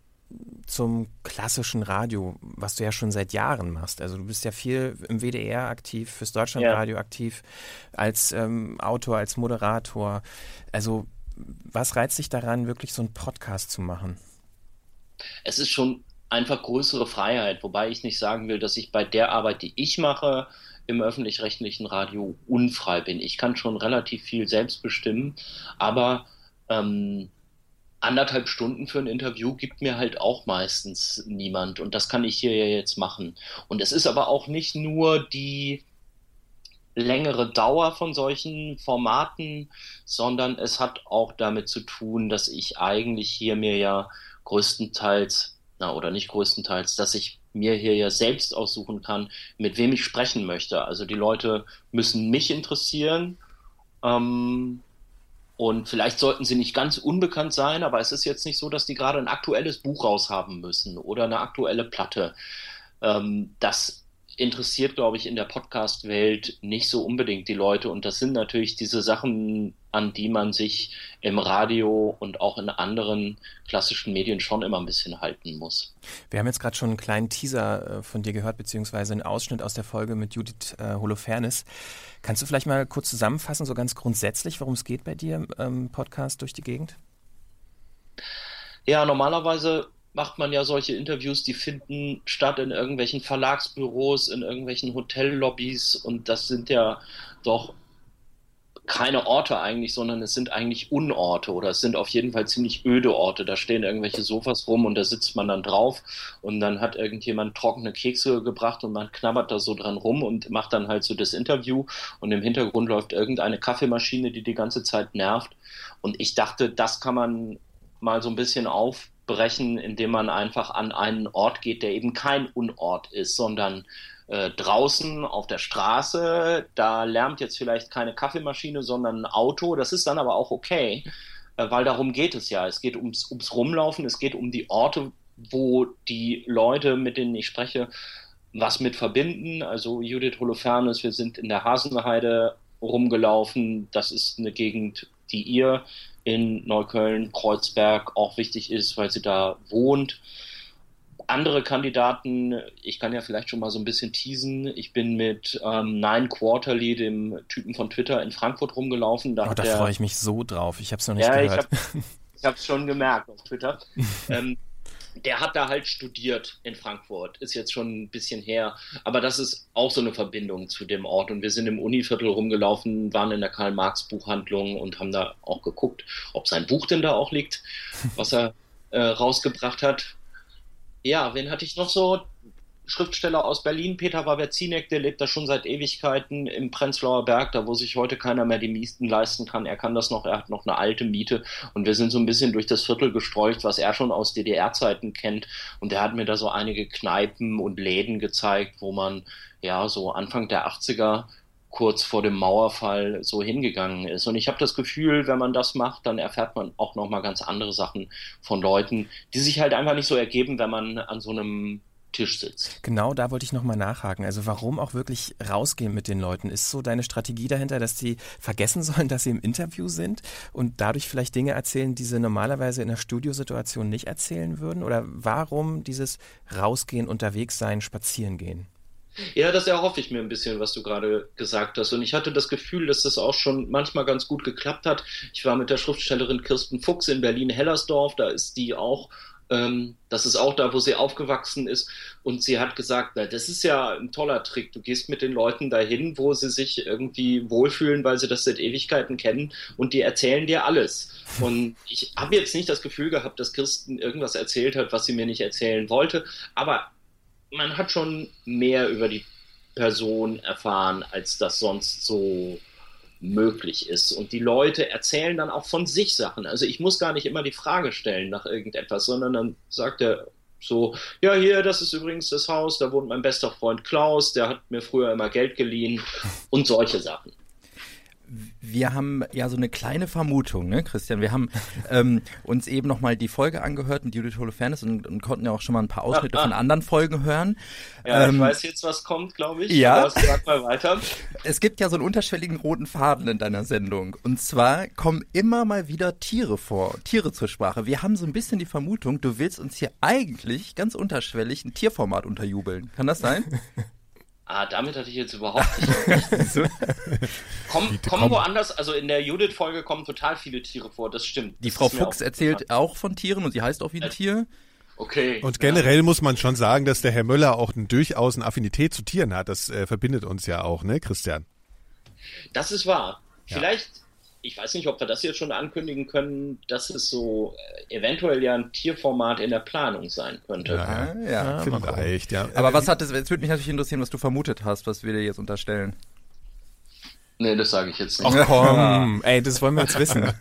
zum klassischen Radio, was du ja schon seit Jahren machst. Also du bist ja viel im WDR aktiv, fürs Deutschlandradio ja. aktiv, als ähm, Autor, als Moderator. Also was reizt dich daran, wirklich so einen Podcast zu machen? Es ist schon einfach größere Freiheit, wobei ich nicht sagen will, dass ich bei der Arbeit, die ich mache, im öffentlich-rechtlichen Radio unfrei bin. Ich kann schon relativ viel selbst bestimmen, aber ähm, anderthalb Stunden für ein Interview gibt mir halt auch meistens niemand und das kann ich hier ja jetzt machen. Und es ist aber auch nicht nur die längere Dauer von solchen Formaten, sondern es hat auch damit zu tun, dass ich eigentlich hier mir ja größtenteils, na oder nicht größtenteils, dass ich mir hier ja selbst aussuchen kann, mit wem ich sprechen möchte. Also die Leute müssen mich interessieren. Ähm, und vielleicht sollten sie nicht ganz unbekannt sein, aber es ist jetzt nicht so, dass die gerade ein aktuelles Buch raushaben müssen oder eine aktuelle Platte. Ähm, das interessiert, glaube ich, in der Podcast-Welt nicht so unbedingt die Leute. Und das sind natürlich diese Sachen, an die man sich im Radio und auch in anderen klassischen Medien schon immer ein bisschen halten muss. Wir haben jetzt gerade schon einen kleinen Teaser äh, von dir gehört, beziehungsweise einen Ausschnitt aus der Folge mit Judith äh, Holofernes. Kannst du vielleicht mal kurz zusammenfassen, so ganz grundsätzlich, worum es geht bei dir im ähm, Podcast durch die Gegend? Ja, normalerweise macht man ja solche Interviews, die finden statt in irgendwelchen Verlagsbüros, in irgendwelchen Hotellobbys und das sind ja doch keine Orte eigentlich, sondern es sind eigentlich Unorte oder es sind auf jeden Fall ziemlich öde Orte. Da stehen irgendwelche Sofas rum und da sitzt man dann drauf und dann hat irgendjemand trockene Kekse gebracht und man knabbert da so dran rum und macht dann halt so das Interview und im Hintergrund läuft irgendeine Kaffeemaschine, die die ganze Zeit nervt. Und ich dachte, das kann man mal so ein bisschen auf brechen, indem man einfach an einen Ort geht, der eben kein Unort ist, sondern äh, draußen auf der Straße, da lärmt jetzt vielleicht keine Kaffeemaschine, sondern ein Auto. Das ist dann aber auch okay, äh, weil darum geht es ja. Es geht ums, ums Rumlaufen, es geht um die Orte, wo die Leute, mit denen ich spreche, was mit verbinden. Also Judith Holofernes, wir sind in der Hasenheide rumgelaufen. Das ist eine Gegend, die ihr in Neukölln, Kreuzberg auch wichtig ist, weil sie da wohnt. Andere Kandidaten, ich kann ja vielleicht schon mal so ein bisschen teasen. Ich bin mit ähm, Nine Quarterly, dem Typen von Twitter, in Frankfurt rumgelaufen. Da, oh, da freue ich mich so drauf. Ich habe es noch nicht ja, gehört. Ich habe es schon gemerkt auf Twitter. ähm, der hat da halt studiert in Frankfurt, ist jetzt schon ein bisschen her, aber das ist auch so eine Verbindung zu dem Ort. Und wir sind im Univiertel rumgelaufen, waren in der Karl-Marx-Buchhandlung und haben da auch geguckt, ob sein Buch denn da auch liegt, was er äh, rausgebracht hat. Ja, wen hatte ich noch so? Schriftsteller aus Berlin, Peter Wawerzinek, der lebt da schon seit Ewigkeiten im Prenzlauer Berg, da wo sich heute keiner mehr die Mieten leisten kann. Er kann das noch, er hat noch eine alte Miete und wir sind so ein bisschen durch das Viertel gestreucht, was er schon aus DDR-Zeiten kennt und er hat mir da so einige Kneipen und Läden gezeigt, wo man ja so Anfang der 80er kurz vor dem Mauerfall so hingegangen ist. Und ich habe das Gefühl, wenn man das macht, dann erfährt man auch nochmal ganz andere Sachen von Leuten, die sich halt einfach nicht so ergeben, wenn man an so einem Tisch sitzt. Genau da wollte ich nochmal nachhaken. Also warum auch wirklich rausgehen mit den Leuten? Ist so deine Strategie dahinter, dass die vergessen sollen, dass sie im Interview sind und dadurch vielleicht Dinge erzählen, die sie normalerweise in der Studiosituation nicht erzählen würden? Oder warum dieses Rausgehen, unterwegs sein, spazieren gehen? Ja, das erhoffe ich mir ein bisschen, was du gerade gesagt hast. Und ich hatte das Gefühl, dass das auch schon manchmal ganz gut geklappt hat. Ich war mit der Schriftstellerin Kirsten Fuchs in Berlin-Hellersdorf. Da ist die auch ähm, das ist auch da, wo sie aufgewachsen ist. Und sie hat gesagt, na, das ist ja ein toller Trick. Du gehst mit den Leuten dahin, wo sie sich irgendwie wohlfühlen, weil sie das seit Ewigkeiten kennen und die erzählen dir alles. Und ich habe jetzt nicht das Gefühl gehabt, dass Kirsten irgendwas erzählt hat, was sie mir nicht erzählen wollte. Aber man hat schon mehr über die Person erfahren, als das sonst so möglich ist. Und die Leute erzählen dann auch von sich Sachen. Also ich muss gar nicht immer die Frage stellen nach irgendetwas, sondern dann sagt er so, ja, hier, das ist übrigens das Haus, da wohnt mein bester Freund Klaus, der hat mir früher immer Geld geliehen und solche Sachen wir haben ja so eine kleine Vermutung, ne, Christian? Wir haben ähm, uns eben nochmal die Folge angehört mit Judith Holofernes und, und konnten ja auch schon mal ein paar Ausschnitte ah, ah. von anderen Folgen hören. Ja, ähm, ich weiß jetzt, was kommt, glaube ich. Ja. Sag mal weiter. Es gibt ja so einen unterschwelligen roten Faden in deiner Sendung. Und zwar kommen immer mal wieder Tiere vor, Tiere zur Sprache. Wir haben so ein bisschen die Vermutung, du willst uns hier eigentlich ganz unterschwellig ein Tierformat unterjubeln. Kann das sein? Ah, damit hatte ich jetzt überhaupt nicht. komm, komm woanders, also in der Judith-Folge kommen total viele Tiere vor, das stimmt. Die Frau Fuchs auch erzählt bekannt. auch von Tieren und sie heißt auch wie ein Tier. Okay. Und generell ja. muss man schon sagen, dass der Herr Möller auch ein, durchaus eine Affinität zu Tieren hat. Das äh, verbindet uns ja auch, ne, Christian? Das ist wahr. Ja. Ich weiß nicht, ob wir das jetzt schon ankündigen können, dass es so äh, eventuell ja ein Tierformat in der Planung sein könnte. Ja, ja, ja vielleicht, ja. Aber was hat es, jetzt würde mich natürlich interessieren, was du vermutet hast, was wir dir jetzt unterstellen. Nee, das sage ich jetzt nicht. Ach komm, ey, das wollen wir jetzt wissen.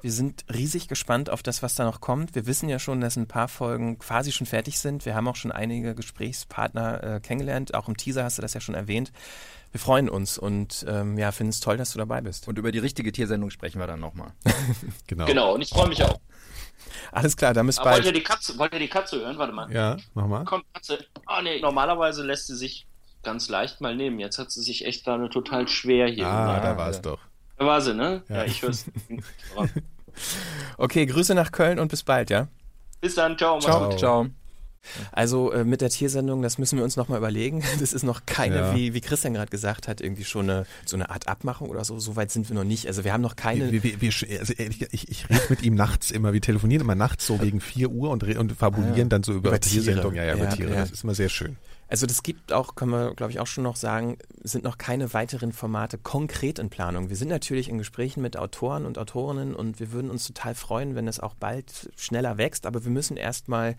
Wir sind riesig gespannt auf das, was da noch kommt. Wir wissen ja schon, dass ein paar Folgen quasi schon fertig sind. Wir haben auch schon einige Gesprächspartner äh, kennengelernt. Auch im Teaser hast du das ja schon erwähnt wir freuen uns und ähm, ja, finden es toll, dass du dabei bist. Und über die richtige Tiersendung sprechen wir dann nochmal. genau. Genau, und ich freue mich auch. Alles klar, dann bis Aber bald. Wollt ihr, die Katze, wollt ihr die Katze hören? Warte mal. Ja, mach mal. Komm, Katze. Ah, oh, nee, normalerweise lässt sie sich ganz leicht mal nehmen. Jetzt hat sie sich echt gerade total schwer hier. Ah, da war es doch. Da war sie, ne? Ja, ja ich höre es. okay, Grüße nach Köln und bis bald, ja? Bis dann, ciao. Ciao. ciao. Also äh, mit der Tiersendung, das müssen wir uns nochmal überlegen. Das ist noch keine, ja. wie, wie Christian gerade gesagt hat, irgendwie schon eine, so eine Art Abmachung oder so. So weit sind wir noch nicht. Also wir haben noch keine. Wir, wir, wir, also ehrlich, ich, ich rede mit ihm nachts immer, wir telefonieren immer nachts so gegen 4 Uhr und, und fabulieren ah, dann so über, über Tiersendung. Ja, ja, über ja, Tiere. Ja. Das ist immer sehr schön. Also das gibt auch, können wir glaube ich auch schon noch sagen, sind noch keine weiteren Formate konkret in Planung. Wir sind natürlich in Gesprächen mit Autoren und Autorinnen und wir würden uns total freuen, wenn es auch bald schneller wächst, aber wir müssen erstmal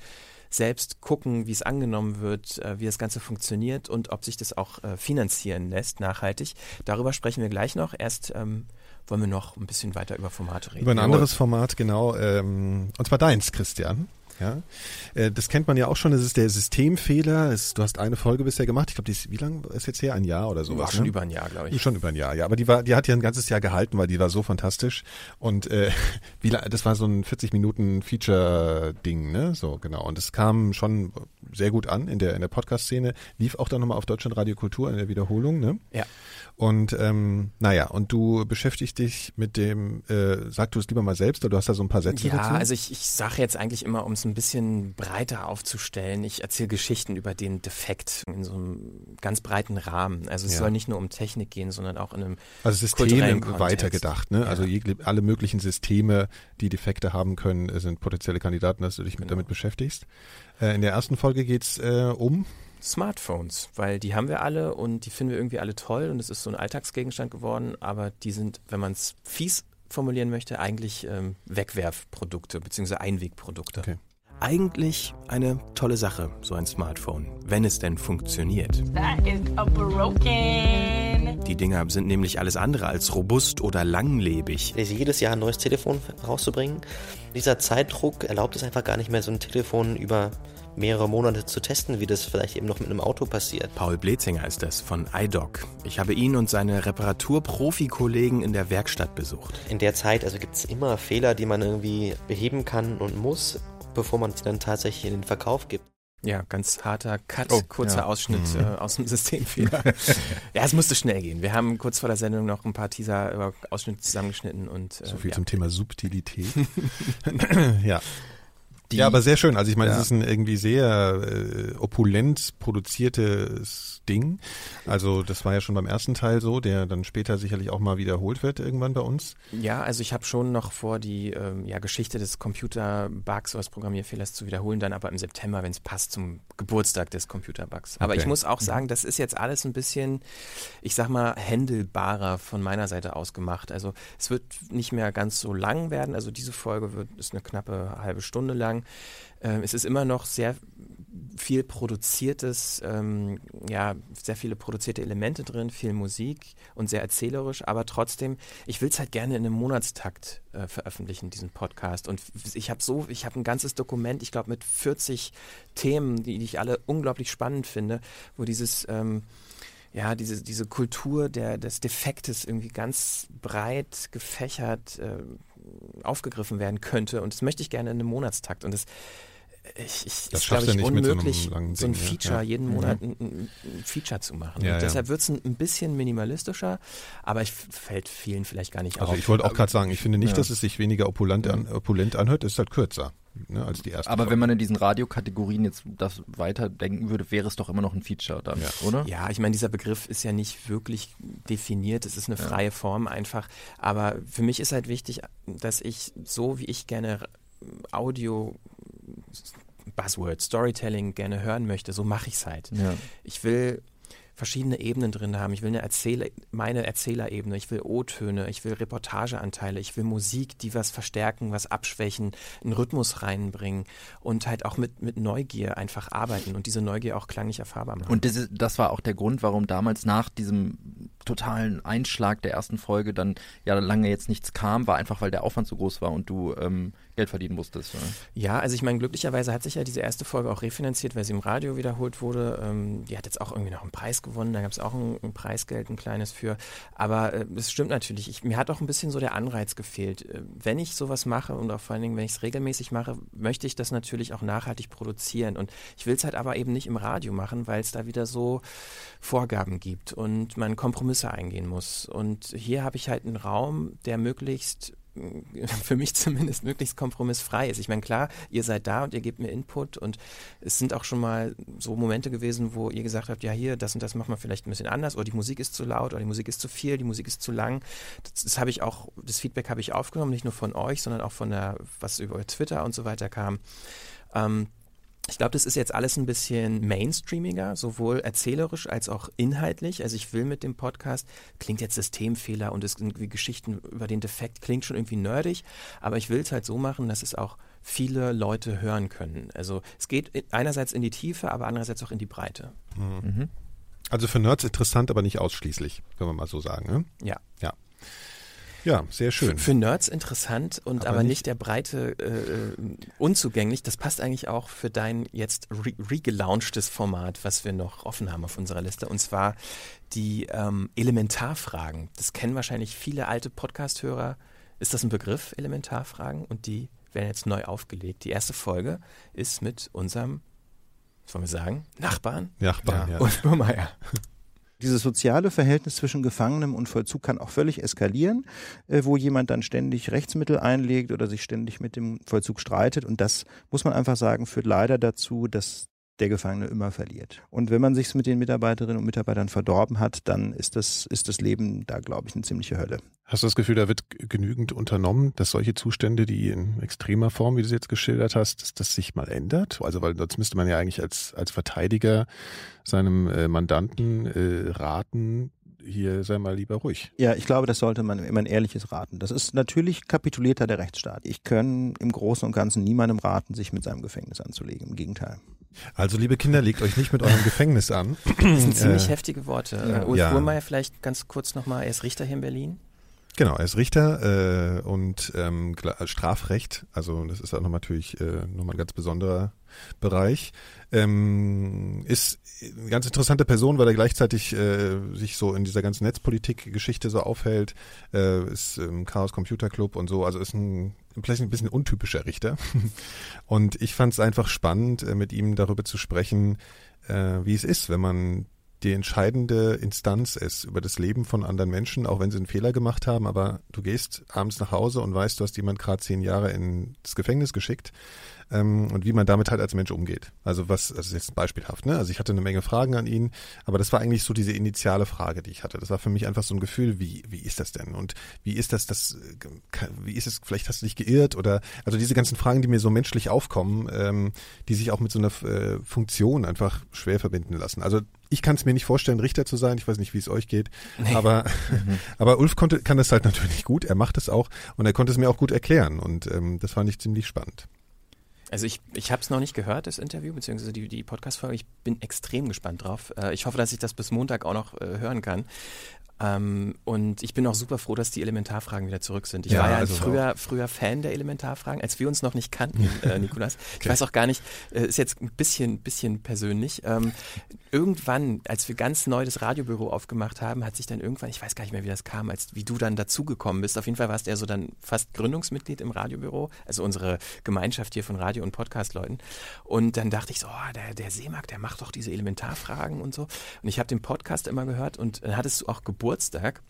selbst gucken, wie es angenommen wird, äh, wie das Ganze funktioniert und ob sich das auch äh, finanzieren lässt, nachhaltig. Darüber sprechen wir gleich noch. Erst ähm, wollen wir noch ein bisschen weiter über Formate reden. Über ein anderes Format, genau. Ähm, und zwar deins, Christian. Ja, äh, das kennt man ja auch schon. Das ist der Systemfehler. Es, du hast eine Folge bisher gemacht. Ich glaube, die ist wie lange ist jetzt her? Ein Jahr oder so? War schon ne? über ein Jahr, glaube ich. Schon über ein Jahr, ja. Aber die war, die hat ja ein ganzes Jahr gehalten, weil die war so fantastisch. Und äh, wie, das war so ein 40 Minuten Feature-Ding, ne? So genau. Und es kam schon sehr gut an in der in der Podcast-Szene. Lief auch dann nochmal auf Deutschland Radio Kultur in der Wiederholung, ne? Ja. Und ähm, naja, und du beschäftigst dich mit dem, äh, sag du es lieber mal selbst, oder du hast da so ein paar Sätze ja, dazu? Ja, also ich, ich sage jetzt eigentlich immer, um es ein bisschen breiter aufzustellen, ich erzähle Geschichten über den Defekt in so einem ganz breiten Rahmen. Also es ja. soll nicht nur um Technik gehen, sondern auch in einem Also Systeme weitergedacht, ne? Also ja. Also alle möglichen Systeme, die Defekte haben können, sind potenzielle Kandidaten, dass du dich genau. damit beschäftigst. Äh, in der ersten Folge geht's äh, um Smartphones, weil die haben wir alle und die finden wir irgendwie alle toll und es ist so ein Alltagsgegenstand geworden, aber die sind, wenn man es fies formulieren möchte, eigentlich ähm, Wegwerfprodukte bzw. Einwegprodukte. Okay. Eigentlich eine tolle Sache, so ein Smartphone, wenn es denn funktioniert. Die Dinger sind nämlich alles andere als robust oder langlebig. Jedes Jahr ein neues Telefon rauszubringen. Dieser Zeitdruck erlaubt es einfach gar nicht mehr, so ein Telefon über mehrere Monate zu testen, wie das vielleicht eben noch mit einem Auto passiert. Paul Blezinger ist das von iDoc. Ich habe ihn und seine Reparaturprofi-Kollegen in der Werkstatt besucht. In der Zeit also gibt es immer Fehler, die man irgendwie beheben kann und muss, bevor man sie dann tatsächlich in den Verkauf gibt. Ja, ganz harter Cut, Oh, kurzer ja. Ausschnitt Mhm. äh, aus dem Systemfehler. ja, es musste schnell gehen. Wir haben kurz vor der Sendung noch ein paar Teaser über Ausschnitte zusammengeschnitten und äh, So viel ja. zum Thema Subtilität. ja. Ja, aber sehr schön. Also ich meine, Ja. es ist ein irgendwie sehr äh, opulent produziertes Ding. Also das war ja schon beim ersten Teil so, der dann später sicherlich auch mal wiederholt wird irgendwann bei uns. Ja, also ich habe schon noch vor, die ähm, ja, Geschichte des Computerbugs oder des Programmierfehlers zu wiederholen, dann aber im September, wenn es passt, zum Geburtstag des Computerbugs. Aber Okay. ich muss auch sagen, das ist jetzt alles ein bisschen, ich sag mal, händelbarer von meiner Seite aus gemacht. Also es wird nicht mehr ganz so lang werden. Also diese Folge wird, ist eine knappe halbe Stunde lang. Ähm, es ist immer noch sehr viel produziertes, ähm, ja, sehr viele produzierte Elemente drin, viel Musik und sehr erzählerisch, aber trotzdem, ich will es halt gerne in einem Monatstakt äh, veröffentlichen, diesen Podcast. Und ich habe so, ich habe ein ganzes Dokument, ich glaube mit 40 Themen, die, die ich alle unglaublich spannend finde, wo dieses ähm, ja, diese, diese Kultur der, des Defektes irgendwie ganz breit gefächert äh, aufgegriffen werden könnte. Und das möchte ich gerne in einem Monatstakt. Und das, ich, ich, Das ist, glaube ich, nicht mit so einem unmöglich, langen so ein Ding. Feature, Ja. jeden Mhm. Monat ein, ein, ein Feature zu machen. Ja, ja. deshalb wird es ein, ein bisschen minimalistischer, aber ich fällt vielen vielleicht gar nicht Also auf. ich wollte auch gerade sagen, ich finde nicht, Ja. dass es sich weniger opulent, an, opulent anhört, es ist halt kürzer ne, als die erste. Aber Folge. wenn man in diesen Radiokategorien jetzt das weiterdenken würde, wäre es doch immer noch ein Feature dann, Ja. oder? Ja, ich meine, dieser Begriff ist ja nicht wirklich definiert. Es ist eine freie Form einfach. Aber für mich ist halt wichtig, dass ich so, wie ich gerne Audio, Buzzword, Storytelling gerne hören möchte, so mache ich es halt. Ja. Ich will verschiedene Ebenen drin haben. Ich will eine Erzähler, meine Erzählerebene, ich will O-Töne, ich will Reportageanteile, ich will Musik, die was verstärken, was abschwächen, einen Rhythmus reinbringen und halt auch mit, mit Neugier einfach arbeiten und diese Neugier auch klanglich erfahrbar machen. Und das, das war auch der Grund, warum damals nach diesem totalen Einschlag der ersten Folge dann ja lange jetzt nichts kam, war einfach, weil der Aufwand so groß war und du ähm, Geld verdienen musstest. Ja. Ja, also ich meine, glücklicherweise hat sich ja diese erste Folge auch refinanziert, weil sie im Radio wiederholt wurde. Ähm, die hat jetzt auch irgendwie noch einen Preis gewonnen, da gab es auch ein, ein Preisgeld, ein kleines für. Aber äh, es stimmt natürlich, ich, mir hat auch ein bisschen so der Anreiz gefehlt. Äh, wenn ich sowas mache und auch vor allen Dingen, wenn ich es regelmäßig mache, möchte ich das natürlich auch nachhaltig produzieren. Und ich will es halt aber eben nicht im Radio machen, weil es da wieder so Vorgaben gibt und man Kompromisse eingehen muss. Und hier habe ich halt einen Raum, der möglichst für mich zumindest möglichst kompromissfrei ist. Ich meine, klar, ihr seid da und ihr gebt mir Input und es sind auch schon mal so Momente gewesen, wo ihr gesagt habt, ja hier, das und das machen wir vielleicht ein bisschen anders oder die Musik ist zu laut oder die Musik ist zu viel, die Musik ist zu lang. Das, das habe ich auch, das Feedback habe ich aufgenommen, nicht nur von euch, sondern auch von der, was über Twitter und so weiter kam. Ähm, ich glaube, das ist jetzt alles ein bisschen mainstreamiger, sowohl erzählerisch als auch inhaltlich. Also ich will mit dem Podcast, klingt jetzt Systemfehler und es irgendwie Geschichten über den Defekt, klingt schon irgendwie nerdig, aber ich will es halt so machen, dass es auch viele Leute hören können. Also es geht einerseits in die Tiefe, aber andererseits auch in die Breite. Mhm. Also für Nerds interessant, aber nicht ausschließlich, wenn wir mal so sagen. Ne? Ja. Ja. Ja, sehr schön. Für, für Nerds interessant und Aber aber, nicht- nicht, der Breite äh, unzugänglich. Das passt eigentlich auch für dein jetzt re regelaunchtes Format, was wir noch offen haben auf unserer Liste. Und zwar die ähm, Elementarfragen. Das kennen wahrscheinlich viele alte Podcast-Hörer. Ist das ein Begriff, Elementarfragen? Und die werden jetzt neu aufgelegt. Die erste Folge ist mit unserem, was wollen wir sagen, Nachbarn? Nachbarn, ja. Und Burmeier. Dieses soziale Verhältnis zwischen Gefangenem und Vollzug kann auch völlig eskalieren, äh, wo jemand dann ständig Rechtsmittel einlegt oder sich ständig mit dem Vollzug streitet. Und das muss man einfach sagen, führt leider dazu, dass der Gefangene immer verliert. Und wenn man sich mit den Mitarbeiterinnen und Mitarbeitern verdorben hat, dann ist das, ist das Leben da, glaube ich, eine ziemliche Hölle. Hast du das Gefühl, da wird genügend unternommen, dass solche Zustände, die in extremer Form, wie du sie jetzt geschildert hast, dass das sich mal ändert? Also, weil sonst müsste man ja eigentlich als, als Verteidiger seinem äh, Mandanten äh, raten, hier sei mal lieber ruhig. Ja, ich glaube, das sollte man immer ein ehrliches Raten. Das ist natürlich kapitulierter der Rechtsstaat. Ich kann im Großen und Ganzen niemandem raten, sich mit seinem Gefängnis anzulegen. Im Gegenteil. Also, liebe Kinder, legt euch nicht mit eurem Gefängnis an. Das sind ziemlich Äh, heftige Worte. ja. Ulf Ja. Burmeier vielleicht ganz kurz nochmal, er ist Richter hier in Berlin. Genau, er ist Richter äh, und ähm, Strafrecht, also das ist auch noch natürlich äh, nochmal ein ganz besonderer Bereich. Ähm, ist eine ganz interessante Person, weil er gleichzeitig äh, sich so in dieser ganzen Netzpolitik-Geschichte so aufhält, äh, ist im Chaos Computer Club und so, also ist ein vielleicht ein bisschen untypischer Richter. Und ich fand es einfach spannend, äh, mit ihm darüber zu sprechen, äh, wie es ist, wenn man die entscheidende Instanz ist über das Leben von anderen Menschen, auch wenn sie einen Fehler gemacht haben, aber du gehst abends nach Hause und weißt, du hast jemand gerade zehn Jahre ins Gefängnis geschickt ähm, und wie man damit halt als Mensch umgeht. Also was, das ist jetzt beispielhaft, ne? Also ich hatte eine Menge Fragen an ihn, aber das war eigentlich so diese initiale Frage, die ich hatte. Das war für mich einfach so ein Gefühl, wie, wie ist das denn? Und wie ist das, das, äh, wie ist es, vielleicht hast du dich geirrt oder, also diese ganzen Fragen, die mir so menschlich aufkommen, ähm, die sich auch mit so einer äh, Funktion einfach schwer verbinden lassen. Also ich kann es mir nicht vorstellen, Richter zu sein. Ich weiß nicht, wie es euch geht. Nee. Aber, aber Ulf konnte, kann das halt natürlich gut. Er macht es auch und er konnte es mir auch gut erklären. Und ähm, das fand ich ziemlich spannend. Also ich, ich habe es noch nicht gehört, das Interview, beziehungsweise die, die Podcast-Folge. Ich bin extrem gespannt drauf. Äh, ich hoffe, dass ich das bis Montag auch noch äh, hören kann. Ähm, und ich bin auch super froh, dass die Elementarfragen wieder zurück sind. Ich Ja, war ja also früher, früher Fan der Elementarfragen, als wir uns noch nicht kannten, äh, Nikolas. Ich Okay. weiß auch gar nicht, äh, ist jetzt ein bisschen, bisschen persönlich. Ähm, irgendwann, als wir ganz neu das Radiobüro aufgemacht haben, hat sich dann irgendwann, ich weiß gar nicht mehr, wie das kam, als wie du dann dazugekommen bist. Auf jeden Fall warst du ja so dann fast Gründungsmitglied im Radiobüro, also unsere Gemeinschaft hier von Radio- und Podcast-Leuten. Und dann dachte ich so, oh, der, der Seemark, der macht doch diese Elementarfragen und so. Und ich habe den Podcast immer gehört und dann hattest du auch Geburtstag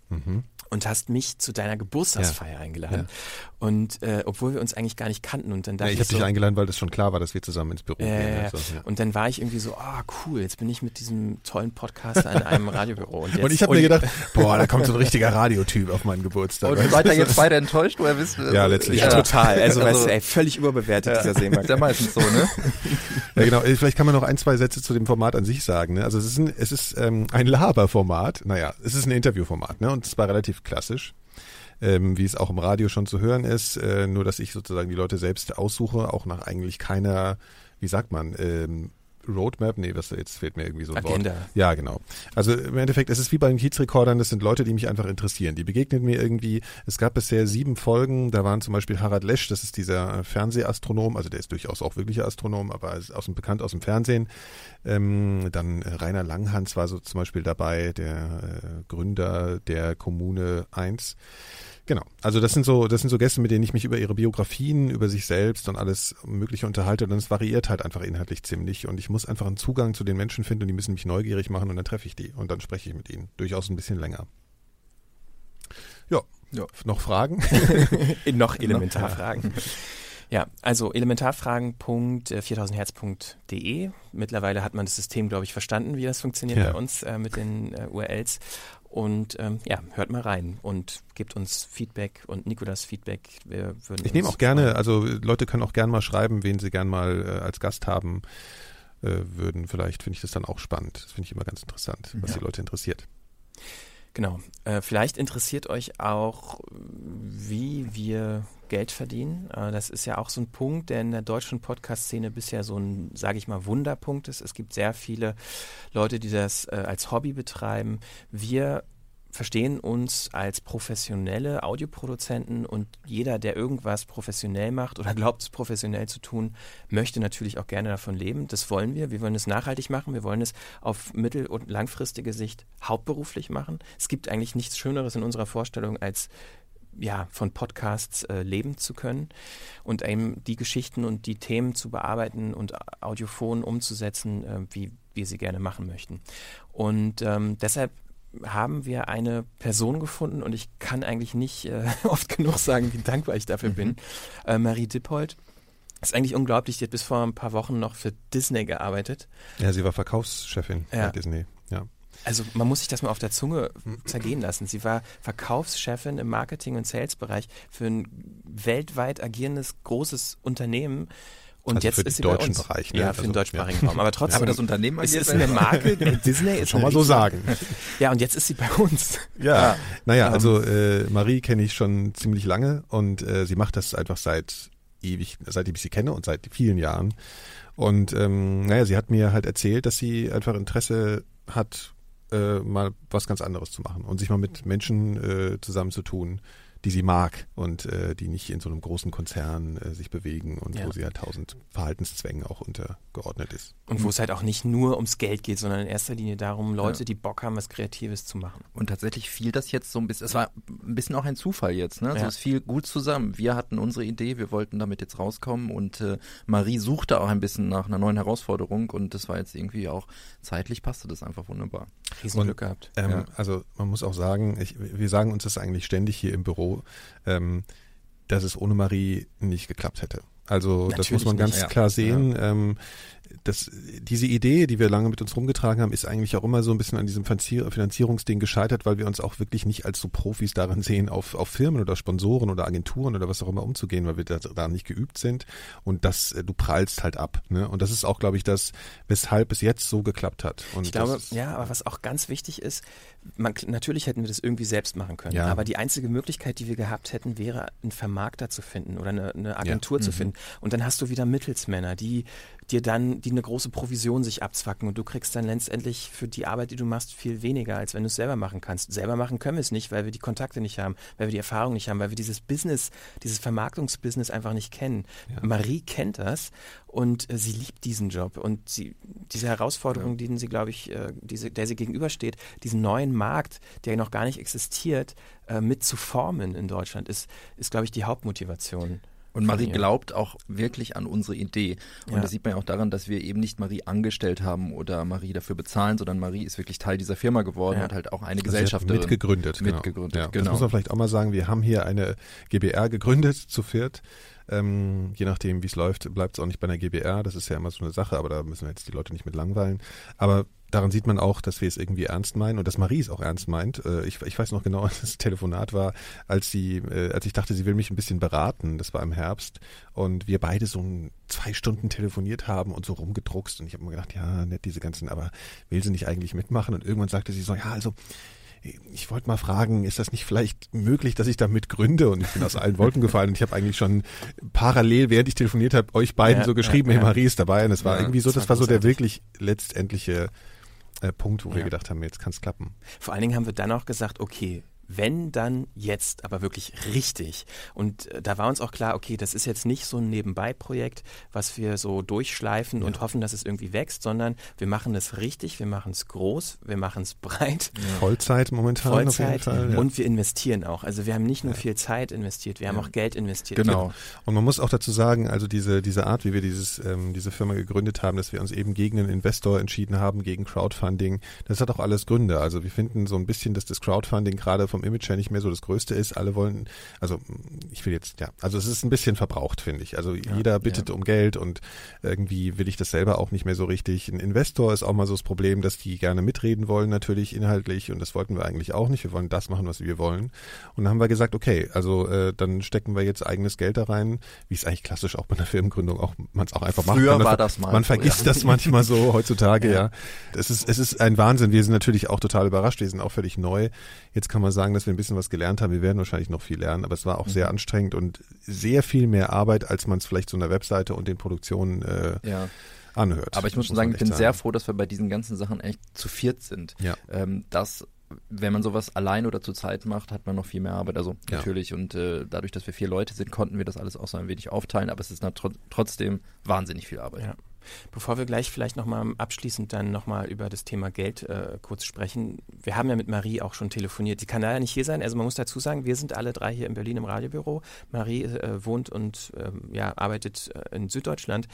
Mhm. und hast mich zu deiner Geburtstagsfeier Ja. eingeladen. Ja. Und äh, obwohl wir uns eigentlich gar nicht kannten und dann Ja, dachte ich habe so, dich eingeladen, weil das schon klar war, dass wir zusammen ins Büro ja, gehen. ja. Also, ja. Und dann war ich irgendwie so, ah cool, jetzt bin ich mit diesem tollen Podcast an einem Radiobüro. Und, jetzt, Und ich habe mir gedacht, boah, da kommt so ein richtiger Radiotyp auf meinen Geburtstag. Und Weißt seid ihr jetzt beide enttäuscht, woher wisst ihr? Ja, letztlich. ja, total. Also, Also- weißt du, ey, völlig überbewertet, dieser Seemarkt. Ist ja meistens so, ne? Ja, genau. Äh, Vielleicht kann man noch ein, zwei Sätze zu dem Format an sich sagen. Ne? Also es ist ein, es ist ähm, ein Laberformat. Naja, es ist ein Interviewformat, ne? Und zwar relativ klassisch. Ähm, wie es auch im Radio schon zu hören ist, äh, nur dass ich sozusagen die Leute selbst aussuche, auch nach eigentlich keiner, wie sagt man, ähm, Roadmap, nee, was jetzt fehlt mir irgendwie so ein Agenda. Wort. Ja, genau. Also im Endeffekt, es ist wie bei den Kiezrekordern, das sind Leute, die mich einfach interessieren. Die begegnen mir irgendwie. Es gab bisher sieben Folgen, da waren zum Beispiel Harald Lesch, das ist dieser Fernsehastronom, also der ist durchaus auch wirklicher Astronom, aber ist aus dem, bekannt aus dem Fernsehen. Ähm, dann äh, Rainer Langhans war so zum Beispiel dabei, der äh, Gründer der Kommune 1. Genau. Also das sind so, das sind so Gäste, mit denen ich mich über ihre Biografien, über sich selbst und alles Mögliche unterhalte. Und es variiert halt einfach inhaltlich ziemlich. Und ich muss einfach einen Zugang zu den Menschen finden und die müssen mich neugierig machen und dann treffe ich die und dann spreche ich mit ihnen. Durchaus ein bisschen länger. Ja. Ja. Noch Fragen? Noch Elementarfragen. Ja, also elementarfragen.4000herz.de. Mittlerweile hat man das System, glaube ich, verstanden, wie das funktioniert Ja. bei uns äh, mit den äh, URLs. Und ähm, ja, hört mal rein und gebt uns Feedback und Nikolas Feedback. Wir würden Ich nehme auch gerne, also Leute können auch gerne mal schreiben, wen sie gern mal äh, als Gast haben äh, würden. Vielleicht finde ich das dann auch spannend. Das finde ich immer ganz interessant, was Ja. die Leute interessiert. Genau. Äh, vielleicht interessiert euch auch, wie wir Geld verdienen. Äh, das ist ja auch so ein Punkt, der in der deutschen Podcast-Szene bisher so ein, sage ich mal, Wunderpunkt ist. Es gibt sehr viele Leute, die das äh, als Hobby betreiben. Wir verstehen uns als professionelle Audioproduzenten und jeder, der irgendwas professionell macht oder glaubt, es professionell zu tun, möchte natürlich auch gerne davon leben. Das wollen wir. Wir wollen es nachhaltig machen. Wir wollen es auf mittel- und langfristige Sicht hauptberuflich machen. Es gibt eigentlich nichts Schöneres in unserer Vorstellung, als ja, von Podcasts äh, leben zu können und eben die Geschichten und die Themen zu bearbeiten und audiophon umzusetzen, äh, wie wir sie gerne machen möchten. Und ähm, deshalb haben wir eine Person gefunden und ich kann eigentlich nicht äh, oft genug sagen, wie dankbar ich dafür bin. Äh, Marie Dippold. Ist eigentlich unglaublich, die hat bis vor ein paar Wochen noch für Disney gearbeitet. Ja, sie war Verkaufschefin Ja. bei Disney. Ja. Also man muss sich das mal auf der Zunge zergehen lassen. Sie war Verkaufschefin im Marketing- und Sales-Bereich für ein weltweit agierendes großes Unternehmen. Und Also jetzt für den ist sie deutschen bei uns. Bereich, ne? Ja, für Also, den deutschsprachigen ja. Raum. Aber trotzdem. Aber das Unternehmen es agiert ist eine Marke. Disney ist Schon mal so sagen. Ja, und jetzt ist sie bei uns. Ja, naja, Ähm, also äh, Marie kenne ich schon ziemlich lange und äh, sie macht das einfach seit ewig, seitdem ich sie kenne und seit vielen Jahren. Und ähm, naja, sie hat mir halt erzählt, dass sie einfach Interesse hat, äh, mal was ganz anderes zu machen und sich mal mit Menschen äh, zusammenzutun, die sie mag und äh, die nicht in so einem großen Konzern äh, sich bewegen und Ja. wo sie halt tausend Verhaltenszwängen auch untergeordnet ist. Und wo es halt auch nicht nur ums Geld geht, sondern in erster Linie darum, Leute, Ja. die Bock haben, was Kreatives zu machen. Und tatsächlich fiel das jetzt so ein bisschen, es war ein bisschen auch ein Zufall jetzt, ne? Also Ja. es fiel gut zusammen. Wir hatten unsere Idee, wir wollten damit jetzt rauskommen und äh, Marie suchte auch ein bisschen nach einer neuen Herausforderung und das war jetzt irgendwie auch zeitlich passte das einfach wunderbar. Riesenglück gehabt. Ähm, Ja. Also man muss auch sagen, ich, wir sagen uns das eigentlich ständig hier im Büro, ähm, dass es ohne Marie nicht geklappt hätte. Also das Natürlich muss man nicht, ganz ja. klar sehen. Ähm, das, diese Idee, die wir lange mit uns rumgetragen haben, ist eigentlich auch immer so ein bisschen an diesem Finanzier Finanzierungsding gescheitert, weil wir uns auch wirklich nicht als so Profis darin sehen, auf, auf Firmen oder Sponsoren oder Agenturen oder was auch immer umzugehen, weil wir da, da nicht geübt sind und das, äh, du prallst halt ab. Ne? Und das ist auch, glaube ich, das, weshalb es jetzt so geklappt hat. Und Ich glaube, ja, aber was auch ganz wichtig ist, man, natürlich hätten wir das irgendwie selbst machen können, Ja. aber die einzige Möglichkeit, die wir gehabt hätten, wäre, einen Vermarkter zu finden oder eine, eine Agentur Ja. zu Mhm. finden. Und dann hast du wieder Mittelsmänner, die dir dann, die eine große Provision sich abzwacken und du kriegst dann letztendlich für die Arbeit, die du machst, viel weniger, als wenn du es selber machen kannst. Selber machen können wir es nicht, weil wir die Kontakte nicht haben, weil wir die Erfahrung nicht haben, weil wir dieses Business, dieses Vermarktungsbusiness einfach nicht kennen. Marie kennt das und äh, sie liebt diesen Job und sie, diese Herausforderung, denen sie, glaube ich, äh, diese, der sie gegenübersteht, diesen neuen Markt, der noch gar nicht existiert, äh, mit zu formen in Deutschland, ist, ist glaube ich, die Hauptmotivation. Und Marie glaubt auch wirklich an unsere Idee. Und Ja. das sieht man ja auch daran, dass wir eben nicht Marie angestellt haben oder Marie dafür bezahlen, sondern Marie ist wirklich Teil dieser Firma geworden Ja. und halt auch eine Also hat Gesellschafterin. Mitgegründet. genau. Mitgegründet, Ja, Das genau. muss man vielleicht auch mal sagen. Wir haben hier eine GBR gegründet zu viert. Ähm, je nachdem, wie es läuft, bleibt es auch nicht bei einer GBR. Das ist ja immer so eine Sache, aber da müssen wir jetzt die Leute nicht mit langweilen. Aber daran sieht man auch, dass wir es irgendwie ernst meinen und dass Marie es auch ernst meint. Äh, ich, ich weiß noch genau, das Telefonat war, als sie, äh, als ich dachte, sie will mich ein bisschen beraten. Das war im Herbst und wir beide so ein, zwei Stunden telefoniert haben und so rumgedruckst und ich habe mir gedacht, ja, nett diese ganzen, aber will sie nicht eigentlich mitmachen? Und irgendwann sagte sie so, ja, also ich wollte mal fragen, ist das nicht vielleicht möglich, dass ich da mitgründe? Und ich bin aus allen Wolken gefallen und ich habe eigentlich schon parallel, während ich telefoniert habe, euch beiden Ja, so geschrieben, ja, hey. Marie ist dabei. Und es war Ja, irgendwie so, das das war so der wirklich letztendliche Punkt, wo wir Ja. gedacht haben, jetzt kann es klappen. Vor allen Dingen haben wir dann auch gesagt, okay, wenn dann jetzt, aber wirklich richtig. Und äh, da war uns auch klar, okay, das ist jetzt nicht so ein Nebenbei-Projekt, was wir so durchschleifen und hoffen, dass es irgendwie wächst, sondern wir machen es richtig, wir machen es groß, wir machen es breit. Vollzeit momentan auf jeden Vollzeit Fall. ja. und wir investieren auch. Also wir haben nicht nur viel Zeit investiert, wir haben auch Geld investiert. Genau. Und man muss auch dazu sagen, also diese, diese Art, wie wir dieses, ähm, diese Firma gegründet haben, dass wir uns eben gegen einen Investor entschieden haben, gegen Crowdfunding, das hat auch alles Gründe. Also wir finden so ein bisschen, dass das Crowdfunding gerade vom Image her nicht mehr so das Größte ist. Alle wollen, also ich will jetzt, ja, also es ist ein bisschen verbraucht, finde ich. Also jeder bittet um Geld und irgendwie will ich das selber auch nicht mehr so richtig. Ein Investor ist auch mal so das Problem, dass die gerne mitreden wollen, natürlich inhaltlich und das wollten wir eigentlich auch nicht. Wir wollen das machen, was wir wollen. Und dann haben wir gesagt, okay, also äh, dann stecken wir jetzt eigenes Geld da rein, wie es eigentlich klassisch auch bei einer Firmengründung auch man es auch einfach macht. Früher man, war das mal Man so, vergisst ja. das manchmal so heutzutage, ja. Es ist es ist ein Wahnsinn. Wir sind natürlich auch total überrascht. Wir sind auch völlig neu. Jetzt kann man sagen, dass wir ein bisschen was gelernt haben. Wir werden wahrscheinlich noch viel lernen, aber es war auch sehr anstrengend und sehr viel mehr Arbeit, als man es vielleicht so einer Webseite und den Produktionen äh, Ja. anhört. Aber ich muss schon sagen, ich bin sehr froh, dass wir bei diesen ganzen Sachen echt zu viert sind. Ja. Ähm, das, wenn man sowas allein oder zu zweit macht, hat man noch viel mehr Arbeit. Also Ja. natürlich. Und äh, dadurch, dass wir vier Leute sind, konnten wir das alles auch so ein wenig aufteilen. Aber es ist trotzdem wahnsinnig viel Arbeit. Ja. Bevor wir gleich vielleicht nochmal abschließend dann nochmal über das Thema Geld äh, kurz sprechen. Wir haben ja mit Marie auch schon telefoniert. Die kann leider nicht hier sein. Also man muss dazu sagen, wir sind alle drei hier in Berlin im Radiobüro. Marie äh, wohnt und ähm, ja, arbeitet äh, in Süddeutschland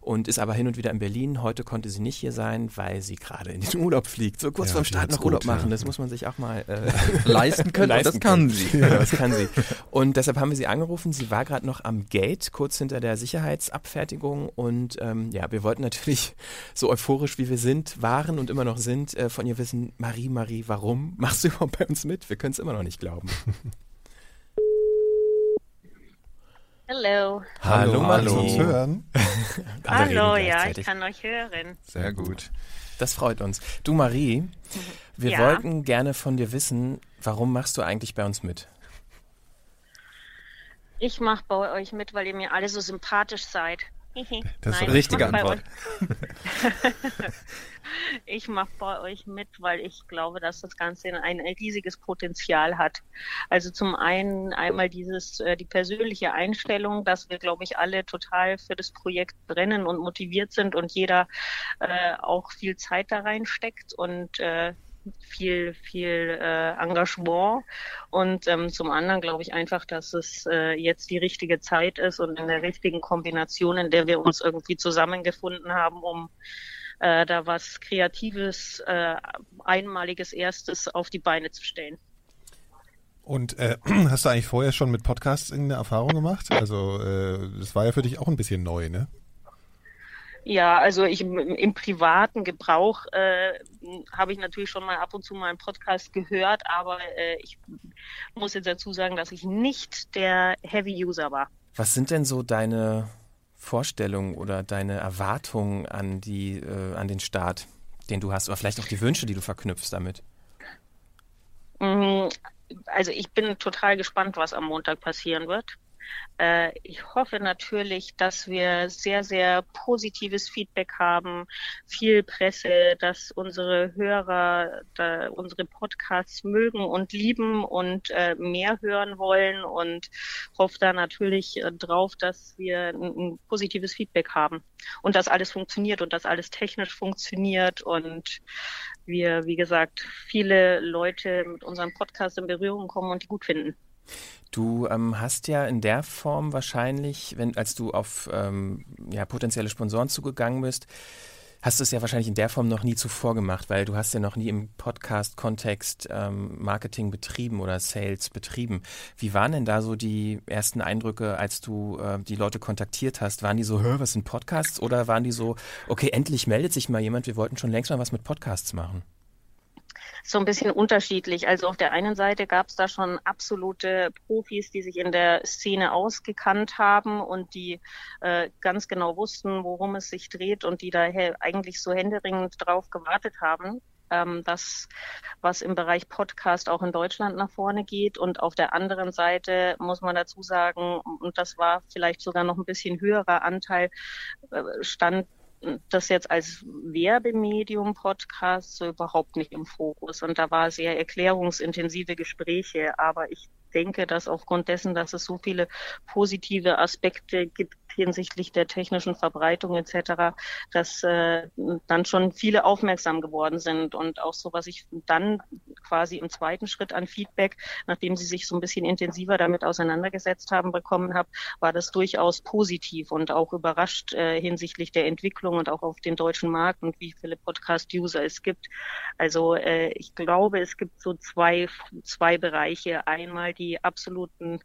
und ist aber hin und wieder in Berlin. Heute konnte sie nicht hier sein, weil sie gerade in den Urlaub fliegt. So kurz Ja, vorm Start noch Urlaub gut, ja. machen. Das muss man sich auch mal äh, Leisten können, und das kann sie. Ja, das kann sie. Und deshalb haben wir sie angerufen. Sie war gerade noch am Gate, kurz hinter der Sicherheitsabfertigung. Und ähm, ja, wir wollten natürlich so euphorisch wie wir sind, waren und immer noch sind, äh, von ihr wissen, Marie, Marie, warum machst du überhaupt bei uns mit? Wir können es immer noch nicht glauben. Hallo. Hallo, Marie. uns hören? Hallo, ja, ich kann euch hören. Sehr gut. Das freut uns. Du, Marie, wir Ja. wollten gerne von dir wissen, warum machst du eigentlich bei uns mit? Ich mache bei euch mit, weil ihr mir alle so sympathisch seid. Das ist Nein, die richtige Antwort. ich mache bei euch mit, weil ich glaube, dass das Ganze ein riesiges Potenzial hat. Also zum einen einmal dieses äh, die persönliche Einstellung, dass wir, glaube ich, alle total für das Projekt brennen und motiviert sind und jeder äh, auch viel Zeit da reinsteckt und äh, viel, viel äh, Engagement und ähm, zum anderen glaube ich einfach, dass es äh, jetzt die richtige Zeit ist und in der richtigen Kombination, in der wir uns irgendwie zusammengefunden haben, um äh, da was Kreatives, äh, Einmaliges Erstes auf die Beine zu stellen. Und äh, hast du eigentlich vorher schon mit Podcasts irgendeine Erfahrung gemacht? Also äh, das war ja für dich auch ein bisschen neu, ne? Ja, also ich im, im privaten Gebrauch äh, habe ich natürlich schon mal ab und zu mal einen Podcast gehört, aber äh, ich muss jetzt dazu sagen, dass ich nicht der Heavy User war. Was sind denn so deine Vorstellungen oder deine Erwartungen an die, äh, an den Start, den du hast, oder vielleicht auch die Wünsche, die du verknüpfst damit? Mm, Also ich bin total gespannt, was am Montag passieren wird. Äh, Ich hoffe natürlich, dass wir sehr, sehr positives Feedback haben, viel Presse, dass unsere Hörer da unsere Podcasts mögen und lieben und äh, mehr hören wollen und hoffe da natürlich äh, drauf, dass wir ein, ein positives Feedback haben und dass alles funktioniert und dass alles technisch funktioniert und wir, wie gesagt, viele Leute mit unserem Podcast in Berührung kommen und die gut finden. Du ähm, hast ja in der Form wahrscheinlich, wenn als du auf ähm, ja, potenzielle Sponsoren zugegangen bist, hast du es ja wahrscheinlich in der Form noch nie zuvor gemacht, weil du hast ja noch nie im Podcast-Kontext ähm, Marketing betrieben oder Sales betrieben. Wie waren denn da so die ersten Eindrücke, als du äh, die Leute kontaktiert hast? Waren die so, was sind Podcasts? Oder waren die so, okay, endlich meldet sich mal jemand, wir wollten schon längst mal was mit Podcasts machen? So ein bisschen unterschiedlich. Also auf der einen Seite gab es da schon absolute Profis, die sich in der Szene ausgekannt haben und die äh, ganz genau wussten, worum es sich dreht und die daher eigentlich so händeringend drauf gewartet haben ähm, das, was im Bereich Podcast auch in Deutschland nach vorne geht. Und auf der anderen Seite muss man dazu sagen, und das war vielleicht sogar noch ein bisschen höherer Anteil, äh, stand das jetzt als Werbemedium Podcast so überhaupt nicht im Fokus. Und da war sehr erklärungsintensive Gespräche. Aber ich denke, dass aufgrund dessen, dass es so viele positive Aspekte gibt hinsichtlich der technischen Verbreitung etc., dass äh, dann schon viele aufmerksam geworden sind und auch so, was ich dann quasi im zweiten Schritt an Feedback, nachdem sie sich so ein bisschen intensiver damit auseinandergesetzt haben, bekommen habe, war das durchaus positiv und auch überrascht äh, hinsichtlich der Entwicklung und auch auf den deutschen Markt und wie viele Podcast-User es gibt. Also äh, ich glaube, es gibt so zwei, zwei Bereiche. Einmal die absoluten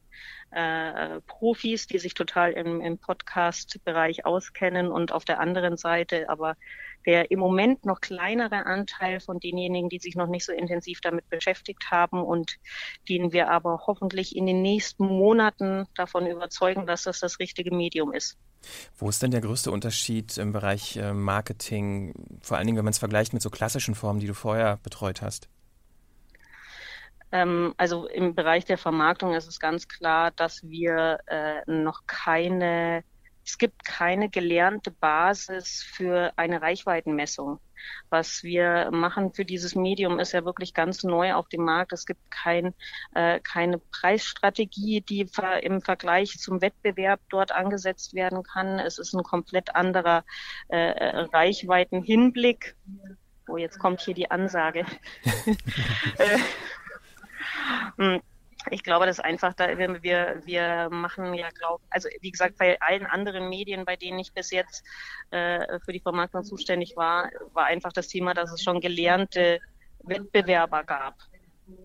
äh, Profis, die sich total im, im Podcast-Bereich auskennen und auf der anderen Seite aber der im Moment noch kleinere Anteil von denjenigen, die sich noch nicht so intensiv damit beschäftigt haben und den wir aber hoffentlich in den nächsten Monaten davon überzeugen, dass das das richtige Medium ist. Wo ist denn der größte Unterschied im Bereich äh, Marketing, vor allen Dingen, wenn man es vergleicht mit so klassischen Formen, die du vorher betreut hast? Ähm, also im Bereich der Vermarktung ist es ganz klar, dass wir äh, noch keine, es gibt keine gelernte Basis für eine Reichweitenmessung. Was wir machen für dieses Medium ist ja wirklich ganz neu auf dem Markt. Es gibt kein, äh, keine Preisstrategie, die im Vergleich zum Wettbewerb dort angesetzt werden kann. Es ist ein komplett anderer äh, Reichweitenhinblick. Oh, jetzt kommt hier die Ansage. äh, ich glaube, das ist einfach, da wir, wir machen ja, glaub, also wie gesagt, bei allen anderen Medien, bei denen ich bis jetzt äh, für die Vermarktung zuständig war, war einfach das Thema, dass es schon gelernte Wettbewerber gab.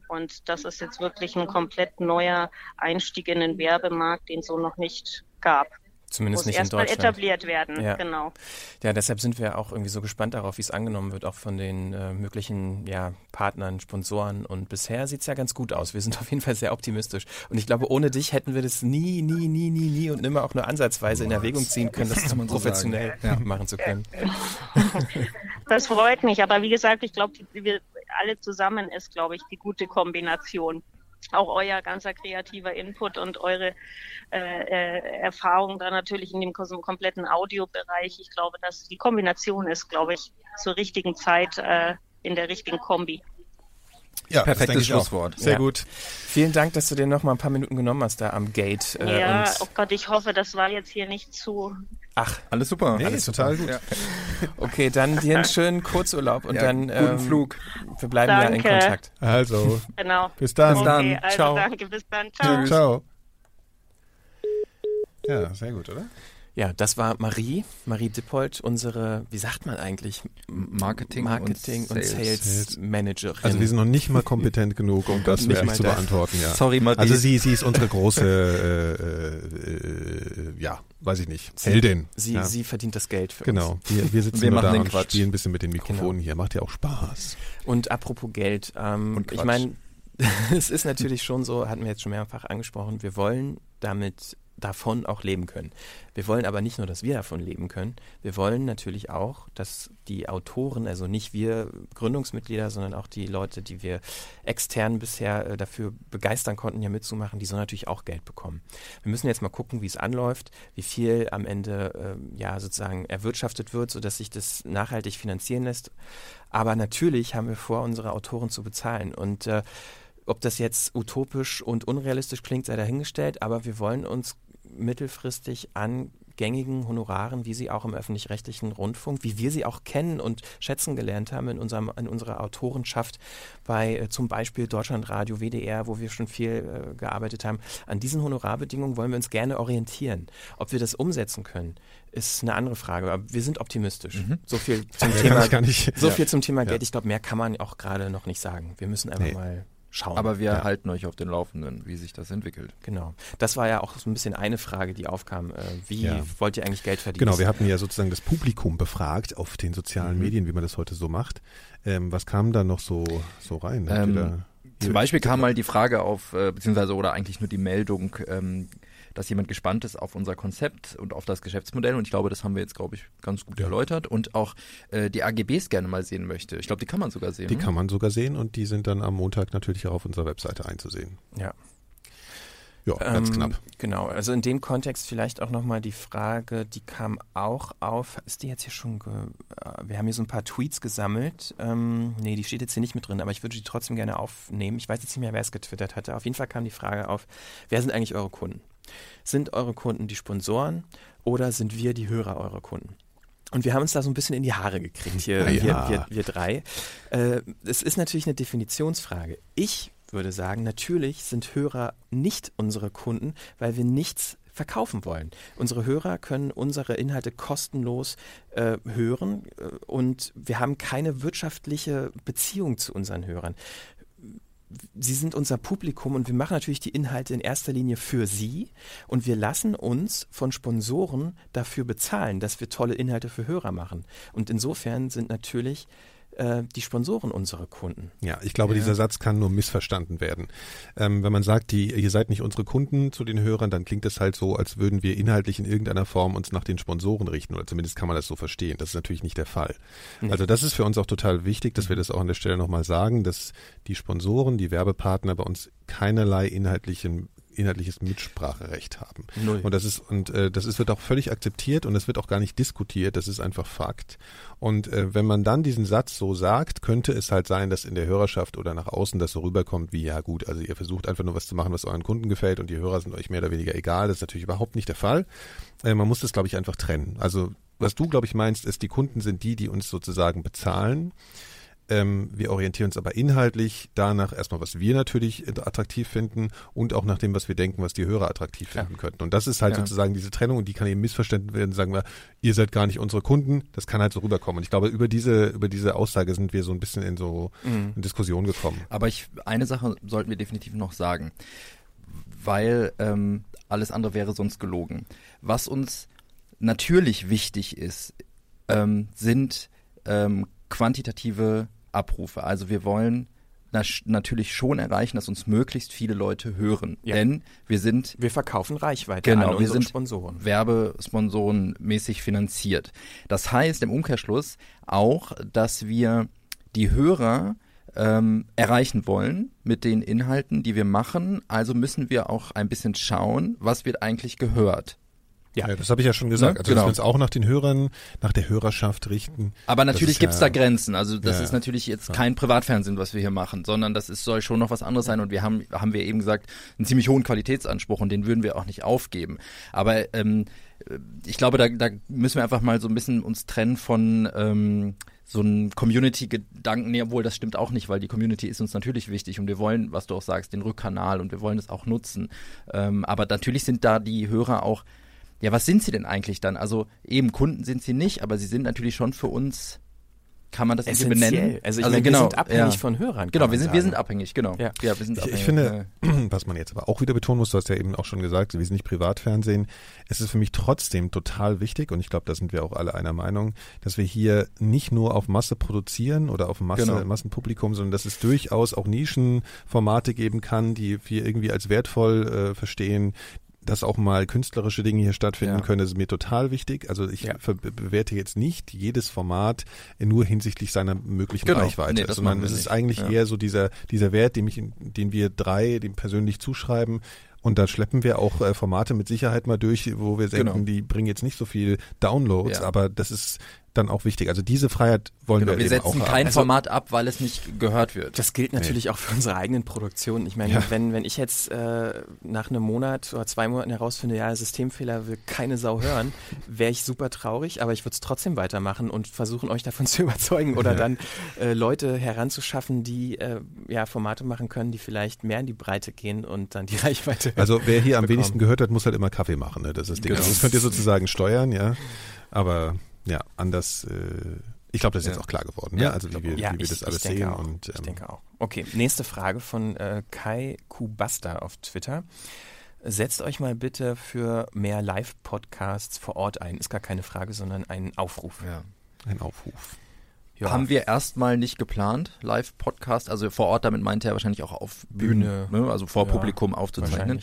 Und das ist jetzt wirklich ein komplett neuer Einstieg in den Werbemarkt, den es so noch nicht gab. Zumindest nicht in erstmal Deutschland. etabliert werden, ja. genau. Ja, deshalb sind wir auch irgendwie so gespannt darauf, wie es angenommen wird, auch von den äh, möglichen ja, Partnern, Sponsoren. Und bisher sieht es ja ganz gut aus. Wir sind auf jeden Fall sehr optimistisch. Und ich glaube, ohne dich hätten wir das nie, nie, nie, nie, nie und nimmer auch nur ansatzweise in Erwägung ziehen können, das, so professionell. Ja. machen zu können. Das freut mich, aber wie gesagt, ich glaube, wir alle zusammen ist, glaube ich, die gute Kombination. Auch euer ganzer kreativer Input und eure äh, äh, Erfahrung da natürlich in dem kompletten Audiobereich. Ich glaube, dass die Kombination ist, glaube ich, zur richtigen Zeit äh, in der richtigen Kombi. Ja, Perfektes Schlusswort. Sehr ja. gut. Vielen Dank, dass du dir noch mal ein paar Minuten genommen hast da am Gate. Äh, ja, oh Gott, ich hoffe, das war jetzt hier nicht zu Ach, alles super. Nee, alles total gut. Ja. Okay, dann dir einen schönen Kurzurlaub und ja, dann guten ähm, Flug. Wir bleiben danke. ja in Kontakt. Also, genau. bis dann. Okay, bis dann. Also Ciao. Danke, bis dann. Ciao. Ciao. Ja, sehr gut, oder? Ja, das war Marie, Marie Dippold, unsere, wie sagt man eigentlich, Marketing, Marketing und, und Sales, Sales. Managerin. Also wir sind noch nicht mal kompetent genug, um das wirklich zu das. beantworten. Ja. Sorry, Marie. Also sie, sie ist unsere große, äh, äh, äh, ja, weiß ich nicht, Heldin. Sie, ja. sie verdient das Geld für Genau, uns. wir, wir sitzen Wir nur da und Quatsch. spielen ein bisschen mit den Mikrofonen hier. Macht ja auch Spaß. Und apropos Geld, ähm, Und ich meine, es ist natürlich schon so, hatten wir jetzt schon mehrfach angesprochen, wir wollen damit davon auch leben können. Wir wollen aber nicht nur, dass wir davon leben können, wir wollen natürlich auch, dass die Autoren, also nicht wir Gründungsmitglieder, sondern auch die Leute, die wir extern bisher äh, dafür begeistern konnten, hier mitzumachen, die sollen natürlich auch Geld bekommen. Wir müssen jetzt mal gucken, wie es anläuft, wie viel am Ende ähm, ja sozusagen erwirtschaftet wird, sodass sich das nachhaltig finanzieren lässt. Aber natürlich haben wir vor, unsere Autoren zu bezahlen und äh, ob das jetzt utopisch und unrealistisch klingt, sei dahingestellt, aber wir wollen uns mittelfristig an gängigen Honoraren, wie sie auch im öffentlich-rechtlichen Rundfunk, wie wir sie auch kennen und schätzen gelernt haben in, unserem, in unserer Autorenschaft bei äh, zum Beispiel Deutschlandradio, WDR, wo wir schon viel äh, gearbeitet haben. An diesen Honorarbedingungen wollen wir uns gerne orientieren. Ob wir das umsetzen können, ist eine andere Frage. Aber wir sind optimistisch. Mhm. So viel zum Ja, Thema, so viel zum Thema Ja. Geld. Ich glaube, mehr kann man auch gerade noch nicht sagen. Wir müssen einfach Nee. mal schauen. Aber wir Ja. halten euch auf den Laufenden, wie sich das entwickelt. Genau. Das war ja auch so ein bisschen eine Frage, die aufkam. Äh, wie Ja. wollt ihr eigentlich Geld verdienen? Genau, wir hatten ja sozusagen das Publikum befragt auf den sozialen Mhm. Medien, wie man das heute so macht. Ähm, was kam da noch so, so rein? Ähm, Zum Beispiel kam mal die Frage auf, äh, beziehungsweise oder eigentlich nur die Meldung, ähm, dass jemand gespannt ist auf unser Konzept und auf das Geschäftsmodell. Und ich glaube, das haben wir jetzt, glaube ich, ganz gut erläutert. Und auch äh, die AGBs gerne mal sehen möchte. Ich glaube, die kann man sogar sehen. Die ne? kann man sogar sehen und die sind dann am Montag natürlich auch auf unserer Webseite einzusehen. Ja. Ja, ganz Ähm, knapp. Genau, also in dem Kontext vielleicht auch nochmal die Frage, die kam auch auf, ist die jetzt hier schon, äh, wir haben hier so ein paar Tweets gesammelt, ähm, nee, die steht jetzt hier nicht mit drin, aber ich würde die trotzdem gerne aufnehmen. Ich weiß jetzt nicht mehr, wer es getwittert hatte. Auf jeden Fall kam die Frage auf, wer sind eigentlich eure Kunden? Sind eure Kunden die Sponsoren oder sind wir die Hörer eurer Kunden? Und wir haben uns da so ein bisschen in die Haare gekriegt, hier, Na ja. wir, wir, wir drei. Äh, es ist natürlich eine Definitionsfrage. Ich würde sagen, natürlich sind Hörer nicht unsere Kunden, weil wir nichts verkaufen wollen. Unsere Hörer können unsere Inhalte kostenlos äh, hören äh, und wir haben keine wirtschaftliche Beziehung zu unseren Hörern. Sie sind unser Publikum und wir machen natürlich die Inhalte in erster Linie für Sie und wir lassen uns von Sponsoren dafür bezahlen, dass wir tolle Inhalte für Hörer machen. Und insofern sind natürlich äh, die Sponsoren unsere Kunden. Ja, ich glaube, Ja. dieser Satz kann nur missverstanden werden. Ähm, wenn man sagt, die, ihr seid nicht unsere Kunden zu den Hörern, dann klingt es halt so, als würden wir inhaltlich in irgendeiner Form uns nach den Sponsoren richten oder zumindest kann man das so verstehen. Das ist natürlich nicht der Fall. Nee. Also das ist für uns auch total wichtig, dass wir das auch an der Stelle nochmal sagen, dass die Sponsoren, die Werbepartner bei uns keinerlei inhaltlichen inhaltliches Mitspracherecht haben. Null. Und das ist und äh, das ist wird auch völlig akzeptiert und es wird auch gar nicht diskutiert. Das ist einfach Fakt. Und äh, wenn man dann diesen Satz so sagt, könnte es halt sein, dass in der Hörerschaft oder nach außen das so rüberkommt wie ja gut, also ihr versucht einfach nur was zu machen, was euren Kunden gefällt und die Hörer sind euch mehr oder weniger egal. Das ist natürlich überhaupt nicht der Fall. Äh, man muss das glaube ich einfach trennen. Also was du glaube ich meinst, ist die Kunden sind die, die uns sozusagen bezahlen. Ähm, wir orientieren uns aber inhaltlich danach erstmal, was wir natürlich attraktiv finden und auch nach dem, was wir denken, was die Hörer attraktiv finden könnten. Und das ist halt Ja. sozusagen diese Trennung und die kann eben missverstanden werden, sagen wir, ihr seid gar nicht unsere Kunden. Das kann halt so rüberkommen. Und ich glaube, über diese, über diese Aussage sind wir so ein bisschen in so Mhm. eine Diskussion gekommen. Aber ich, eine Sache sollten wir definitiv noch sagen, weil ähm, alles andere wäre sonst gelogen. Was uns natürlich wichtig ist, ähm, sind ähm, quantitative Abrufe. Also wir wollen na, natürlich schon erreichen, dass uns möglichst viele Leute hören. Ja. Denn wir sind Wir verkaufen Reichweite Genau, an wir sind Sponsoren. Werbesponsoren mäßig finanziert. Das heißt im Umkehrschluss auch, dass wir die Hörer ähm, erreichen wollen mit den Inhalten, die wir machen. Also müssen wir auch ein bisschen schauen, was wird eigentlich gehört. Ja, ja das habe ich ja schon gesagt. Ne? Also Genau. dass wir uns auch nach den Hörern, nach der Hörerschaft richten. Aber natürlich gibt's ja- da Grenzen. Also das Ja, ist natürlich jetzt kein Privatfernsehen, was wir hier machen, sondern das ist, soll schon noch was anderes sein. Und wir haben, haben wir eben gesagt, einen ziemlich hohen Qualitätsanspruch und den würden wir auch nicht aufgeben. Aber ähm, ich glaube, da, da müssen wir einfach mal so ein bisschen uns trennen von ähm, so einem Community-Gedanken. Nee, obwohl das stimmt auch nicht, weil die Community ist uns natürlich wichtig und wir wollen, was du auch sagst, den Rückkanal und wir wollen es auch nutzen. Ähm, aber natürlich sind da die Hörer auch ja, was sind sie denn eigentlich dann? Also eben Kunden sind sie nicht, aber sie sind natürlich schon für uns, kann man das irgendwie Essentiell. benennen? Also ich meine, wir sind abhängig von Hörern, Genau, wir sind, wir sind abhängig, genau. Ja. wir sind Ich, abhängig. ich finde, was man jetzt aber auch wieder betonen muss, du hast ja eben auch schon gesagt, wir sind nicht Privatfernsehen. Es ist für mich trotzdem total wichtig und ich glaube, da sind wir auch alle einer Meinung, dass wir hier nicht nur auf Masse produzieren oder auf Masse, Genau. Massenpublikum, sondern dass es durchaus auch Nischenformate geben kann, die wir irgendwie als wertvoll äh, verstehen, dass auch mal künstlerische Dinge hier stattfinden Ja. können, ist mir total wichtig. Also ich Ja. bewerte jetzt nicht jedes Format nur hinsichtlich seiner möglichen Genau. Reichweite, Nee, das sondern es ist nicht. eigentlich Ja. eher so dieser, dieser Wert, den, mich, den wir drei dem persönlich zuschreiben. Und da schleppen wir auch äh, Formate mit Sicherheit mal durch, wo wir denken, Genau. die bringen jetzt nicht so viel Downloads, Ja. aber das ist dann auch wichtig. Also diese Freiheit wollen Genau, wir, wir eben setzen auch kein haben. Format ab, weil es nicht gehört wird. Das gilt natürlich auch für unsere eigenen Produktionen. Ich meine, Ja. wenn, wenn ich jetzt äh, nach einem Monat oder zwei Monaten herausfinde, ja, Systemfehler will keine Sau hören, wäre ich super traurig, aber ich würde es trotzdem weitermachen und versuchen, euch davon zu überzeugen oder Ja. dann äh, Leute heranzuschaffen, die äh, ja, Formate machen können, die vielleicht mehr in die Breite gehen und dann die Reichweite Also wer hier am bekommen. wenigsten gehört hat, muss halt immer Kaffee machen. Ne? Das ist das Ding. Genau. Also das könnt ihr sozusagen steuern, ja. Aber ja, anders. Äh, ich glaube, das ist Ja. jetzt auch klar geworden, ne? Ja, also wie wir, Ja, wie wir ich, das alles ich sehen. auch. Und, ich ähm, denke auch. Okay, nächste Frage von äh, Kai Kubasta auf Twitter. Setzt euch mal bitte für mehr Live-Podcasts vor Ort ein. Ist gar keine Frage, sondern ein Aufruf. Ja. ein Aufruf. Ja. Haben wir erstmal nicht geplant, Live-Podcast, also vor Ort, damit meinte er wahrscheinlich auch auf Bühne, Bühne. ne, also vor Ja, Publikum aufzuzeichnen.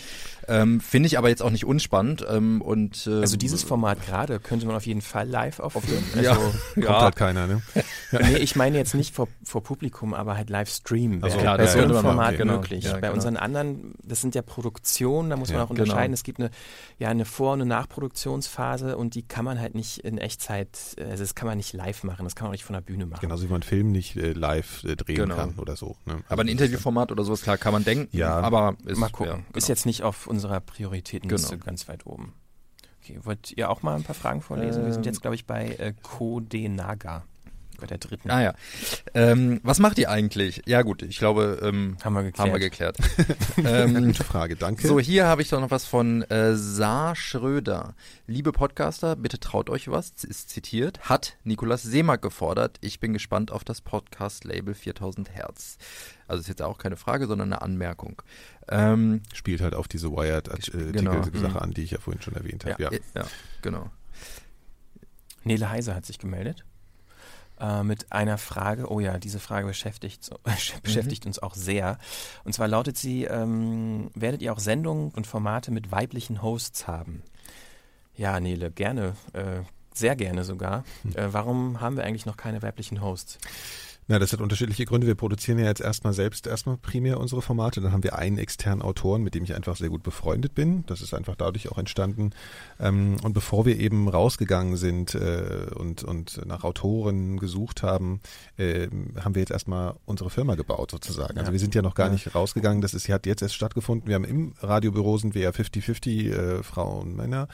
Ähm, Finde ich aber jetzt auch nicht unspannend. Ähm, und, ähm, Also dieses Format gerade könnte man auf jeden Fall live aufführen. Ja. Also, Kommt halt keiner, ne? Nee, ich meine jetzt nicht vor, vor Publikum, aber halt Livestream. Also wäre klar, bei das so einem könnte man Format genau. möglich. Ja, bei genau. unseren anderen, das sind ja Produktionen, da muss man Ja, auch unterscheiden. genau. Es gibt eine, ja, eine Vor- und eine Nachproduktionsphase und die kann man halt nicht in Echtzeit, also das kann man nicht live machen, das kann man auch nicht von der Bühne machen. Genauso wie man Film nicht äh, live äh, drehen Genau. kann oder so. Ne? aber ein Interviewformat oder sowas, klar, kann man denken. Ja. aber ist, mal gucken. Ja, genau. Ist jetzt nicht auf unserer Prioritätenliste Genau. ganz weit oben. Okay, wollt ihr auch mal ein paar Fragen vorlesen? Wir sind Ähm. jetzt, glaube ich, bei äh, Code Naga, bei der dritten. Ah ja. Ähm, was macht ihr eigentlich? Ja gut, ich glaube, ähm, Haben wir geklärt. haben wir geklärt. ähm, Gute Frage, danke. so, hier habe ich doch noch was von äh, Saar Schröder. Liebe Podcaster, bitte traut euch was, ist zitiert, hat Nikolas Seemack gefordert. Ich bin gespannt auf das Podcast-Label 4000 Hertz. Also ist jetzt auch keine Frage, sondern eine Anmerkung. Ähm, Spielt halt auf diese Wired-Artikel-Sache Genau. Sache an, die ich ja vorhin schon erwähnt habe. Ja. ja, ja, genau. Nele Heiser hat sich gemeldet äh, mit einer Frage. Oh ja, diese Frage beschäftigt, beschäftigt uns auch sehr. Und zwar lautet sie, ähm, werdet ihr auch Sendungen und Formate mit weiblichen Hosts haben? Ja, Nele, gerne. Äh, sehr gerne sogar. Äh, warum haben wir eigentlich noch keine weiblichen Hosts? Na, das hat unterschiedliche Gründe. Wir produzieren ja jetzt erstmal selbst erstmal primär unsere Formate. Dann haben wir einen externen Autoren, mit dem ich einfach sehr gut befreundet bin. Das ist einfach dadurch auch entstanden. Ähm, und bevor wir eben rausgegangen sind äh, und, und nach Autoren gesucht haben, äh, haben wir jetzt erstmal unsere Firma gebaut sozusagen. Also wir sind ja noch gar nicht rausgegangen. Das ist, hat jetzt erst stattgefunden. Wir haben im Radiobüro sind wir ja 50-50 äh, Frauen und Männer.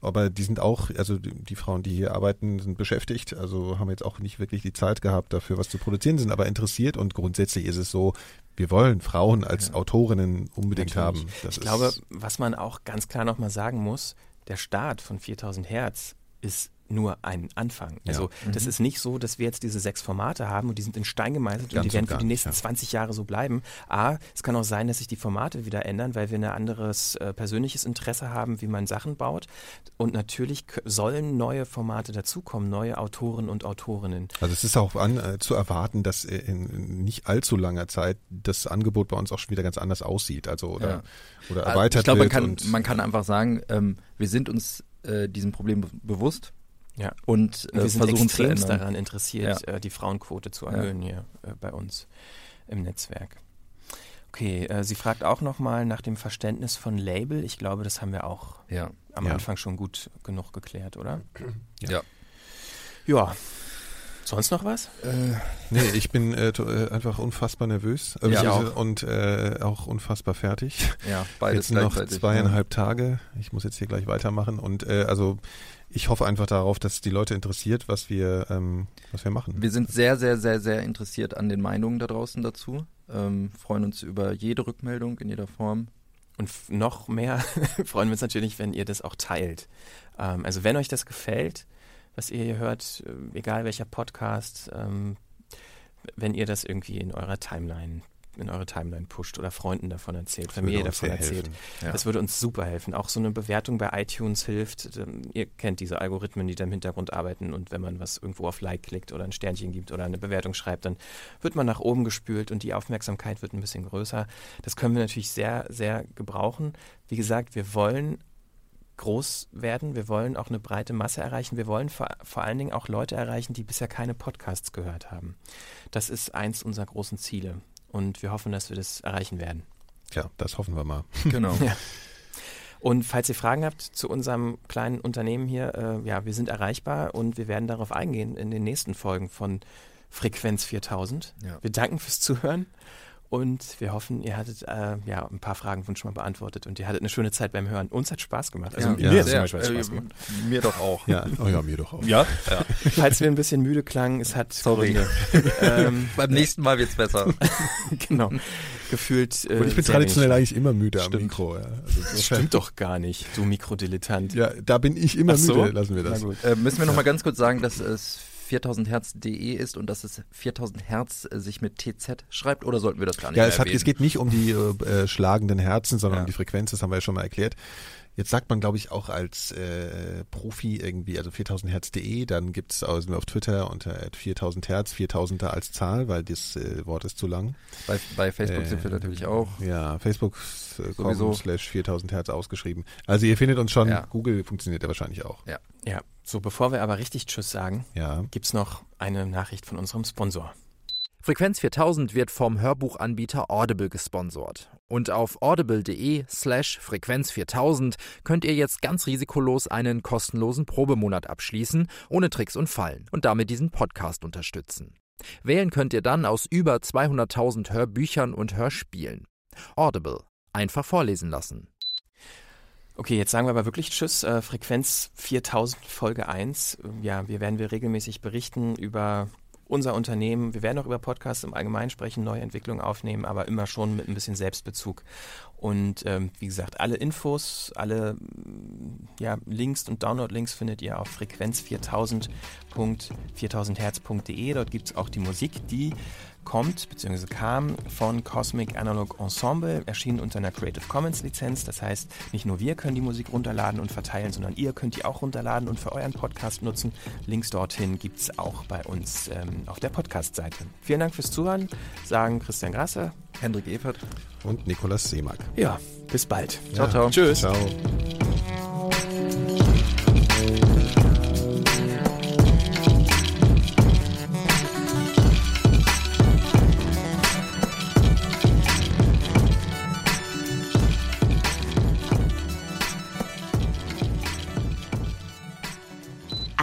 Aber die sind auch, also die Frauen, die hier arbeiten, sind beschäftigt. Also haben jetzt auch nicht wirklich die Zeit gehabt, dafür was zu produzieren, sind aber interessiert. Und grundsätzlich ist es so, wir wollen Frauen als Autorinnen unbedingt Natürlich. haben. Das ich glaube, was man auch ganz klar nochmal sagen muss, der Start von 4000 Hertz ist nur ein Anfang. Ja. Also das ist nicht so, dass wir jetzt diese sechs Formate haben und die sind in Stein gemeißelt Ganz und die werden und für die nicht, nächsten ja. 20 Jahre so bleiben. A, es kann auch sein, dass sich die Formate wieder ändern, weil wir ein anderes äh, persönliches Interesse haben, wie man Sachen baut. Und natürlich sollen neue Formate dazukommen, neue Autoren und Autorinnen. also es ist auch an, äh, zu erwarten, dass äh, in nicht allzu langer Zeit das Angebot bei uns auch schon wieder ganz anders aussieht. Also oder, Ja. oder Also erweitert ich glaube, man wird. kann, und, man kann einfach sagen, ähm, wir sind uns äh, diesem Problem be bewusst Ja. und, Und äh, wir sind versuchen es zu ändern. daran interessiert, Ja. äh, die Frauenquote zu Ja. erhöhen hier äh, bei uns. im Netzwerk. Okay, äh, sie fragt auch nochmal nach dem Verständnis von Label. Ich glaube, das haben wir auch ja. am Ja. Anfang schon gut genug geklärt, oder? Ja. Ja. Sonst noch was? Nee, ich bin äh, äh, einfach unfassbar nervös äh, Ja, auch. und äh, auch unfassbar fertig. Ja, beides jetzt noch zweieinhalb Tage. Ich muss jetzt hier gleich weitermachen und äh, also ich hoffe einfach darauf, dass die Leute interessiert, was wir ähm, was wir machen. Wir sind sehr, sehr, sehr, sehr interessiert an den Meinungen da draußen dazu. Ähm, freuen uns über jede Rückmeldung in jeder Form. Und noch mehr freuen wir uns natürlich, wenn ihr das auch teilt. Ähm, also wenn euch das gefällt, was ihr hier hört, äh, egal welcher Podcast, ähm, wenn ihr das irgendwie in eurer Timeline in eure Timeline pusht oder Freunden davon erzählt, Familie davon erzählt. Ja. Das würde uns super helfen. Auch so eine Bewertung bei iTunes hilft. Ähm, Ihr kennt diese Algorithmen, die da im Hintergrund arbeiten und wenn man was irgendwo auf Like klickt oder ein Sternchen gibt oder eine Bewertung schreibt, dann wird man nach oben gespült und die Aufmerksamkeit wird ein bisschen größer. Das können wir natürlich sehr, sehr gebrauchen. Wie gesagt, wir wollen groß werden, wir wollen auch eine breite Masse erreichen, wir wollen vor, vor allen Dingen auch Leute erreichen, die bisher keine Podcasts gehört haben. Das ist eins unserer großen Ziele und wir hoffen, dass wir das erreichen werden. Ja, das hoffen wir mal. Genau. Ja. Und falls ihr Fragen habt zu unserem kleinen Unternehmen hier, äh, ja, wir sind erreichbar und wir werden darauf eingehen in den nächsten Folgen von Frequenz 4000. Ja. Wir danken fürs Zuhören und wir hoffen, ihr hattet äh, ja ein paar Fragen schon mal beantwortet und ihr hattet eine schöne Zeit beim Hören. Uns hat Spaß gemacht. Also Ja, mir ja, hat es zum Beispiel Spaß Äh, gemacht. mir doch auch. Ja, oh ja, mir doch auch. Ja? ja. Falls wir ein bisschen müde klangen, es hat Sorry. Gründe. ähm, Beim nächsten Mal wird's besser. genau. Gefühlt. Äh, Und ich bin traditionell eigentlich immer müde am Stimmt. Mikro. Ja. Also Das stimmt doch gar nicht, du Mikrodilettant. Ja, da bin ich immer so? müde. Lassen wir das. Na gut. Äh, müssen wir noch mal ganz kurz sagen, dass es 4000herz.de ist und dass es 4000 Hertz äh, sich mit TZ schreibt oder sollten wir das gar nicht Ja, es, hat, es geht nicht um die äh, schlagenden Herzen, sondern Ja. um die Frequenz, das haben wir ja schon mal erklärt. Jetzt sagt man, glaube ich, auch als äh, Profi irgendwie, also 4000herz.de, dann gibt's auch, sind wir auf Twitter unter 4000 Hertz, 4000er als Zahl, weil das äh, Wort ist zu lang. Bei, bei Facebook Äh, sind wir natürlich auch. Ja, Facebook äh, slash 4000 Hertz ausgeschrieben. Also ihr findet uns schon, Ja. Google funktioniert ja wahrscheinlich auch. Ja. Ja, so bevor wir aber richtig Tschüss sagen, Ja. gibt's noch eine Nachricht von unserem Sponsor. Frequenz 4000 wird vom Hörbuchanbieter Audible gesponsert. Und auf audible.de slash Frequenz 4000 könnt ihr jetzt ganz risikolos einen kostenlosen Probemonat abschließen, ohne Tricks und Fallen und damit diesen Podcast unterstützen. Wählen könnt ihr dann aus über 200.000 Hörbüchern und Hörspielen. Audible. Einfach vorlesen lassen. Okay, jetzt sagen wir aber wirklich Tschüss. Äh, Frequenz 4000 Folge 1. Ja, wir werden wir regelmäßig berichten über unser Unternehmen. Wir werden auch über Podcasts im Allgemeinen sprechen, neue Entwicklungen aufnehmen, aber immer schon mit ein bisschen Selbstbezug. Und ähm, wie gesagt, alle Infos, alle mm, ja, Links und Download-Links findet ihr auf frequenz4000.4000herz.de. Dort gibt es auch die Musik, die kommt bzw. kam von Cosmic Analog Ensemble, erschienen unter einer Creative Commons Lizenz. Das heißt, nicht nur wir können die Musik runterladen und verteilen, sondern ihr könnt die auch runterladen und für euren Podcast nutzen. Links dorthin gibt es auch bei uns ähm, auf der Podcast-Seite. Vielen Dank fürs Zuhören, sagen Christian Grasse, Hendrik Evert. Und Nikolas Seemack. Ja, bis bald. Ciao, Ja. ciao. Tschüss. Ciao.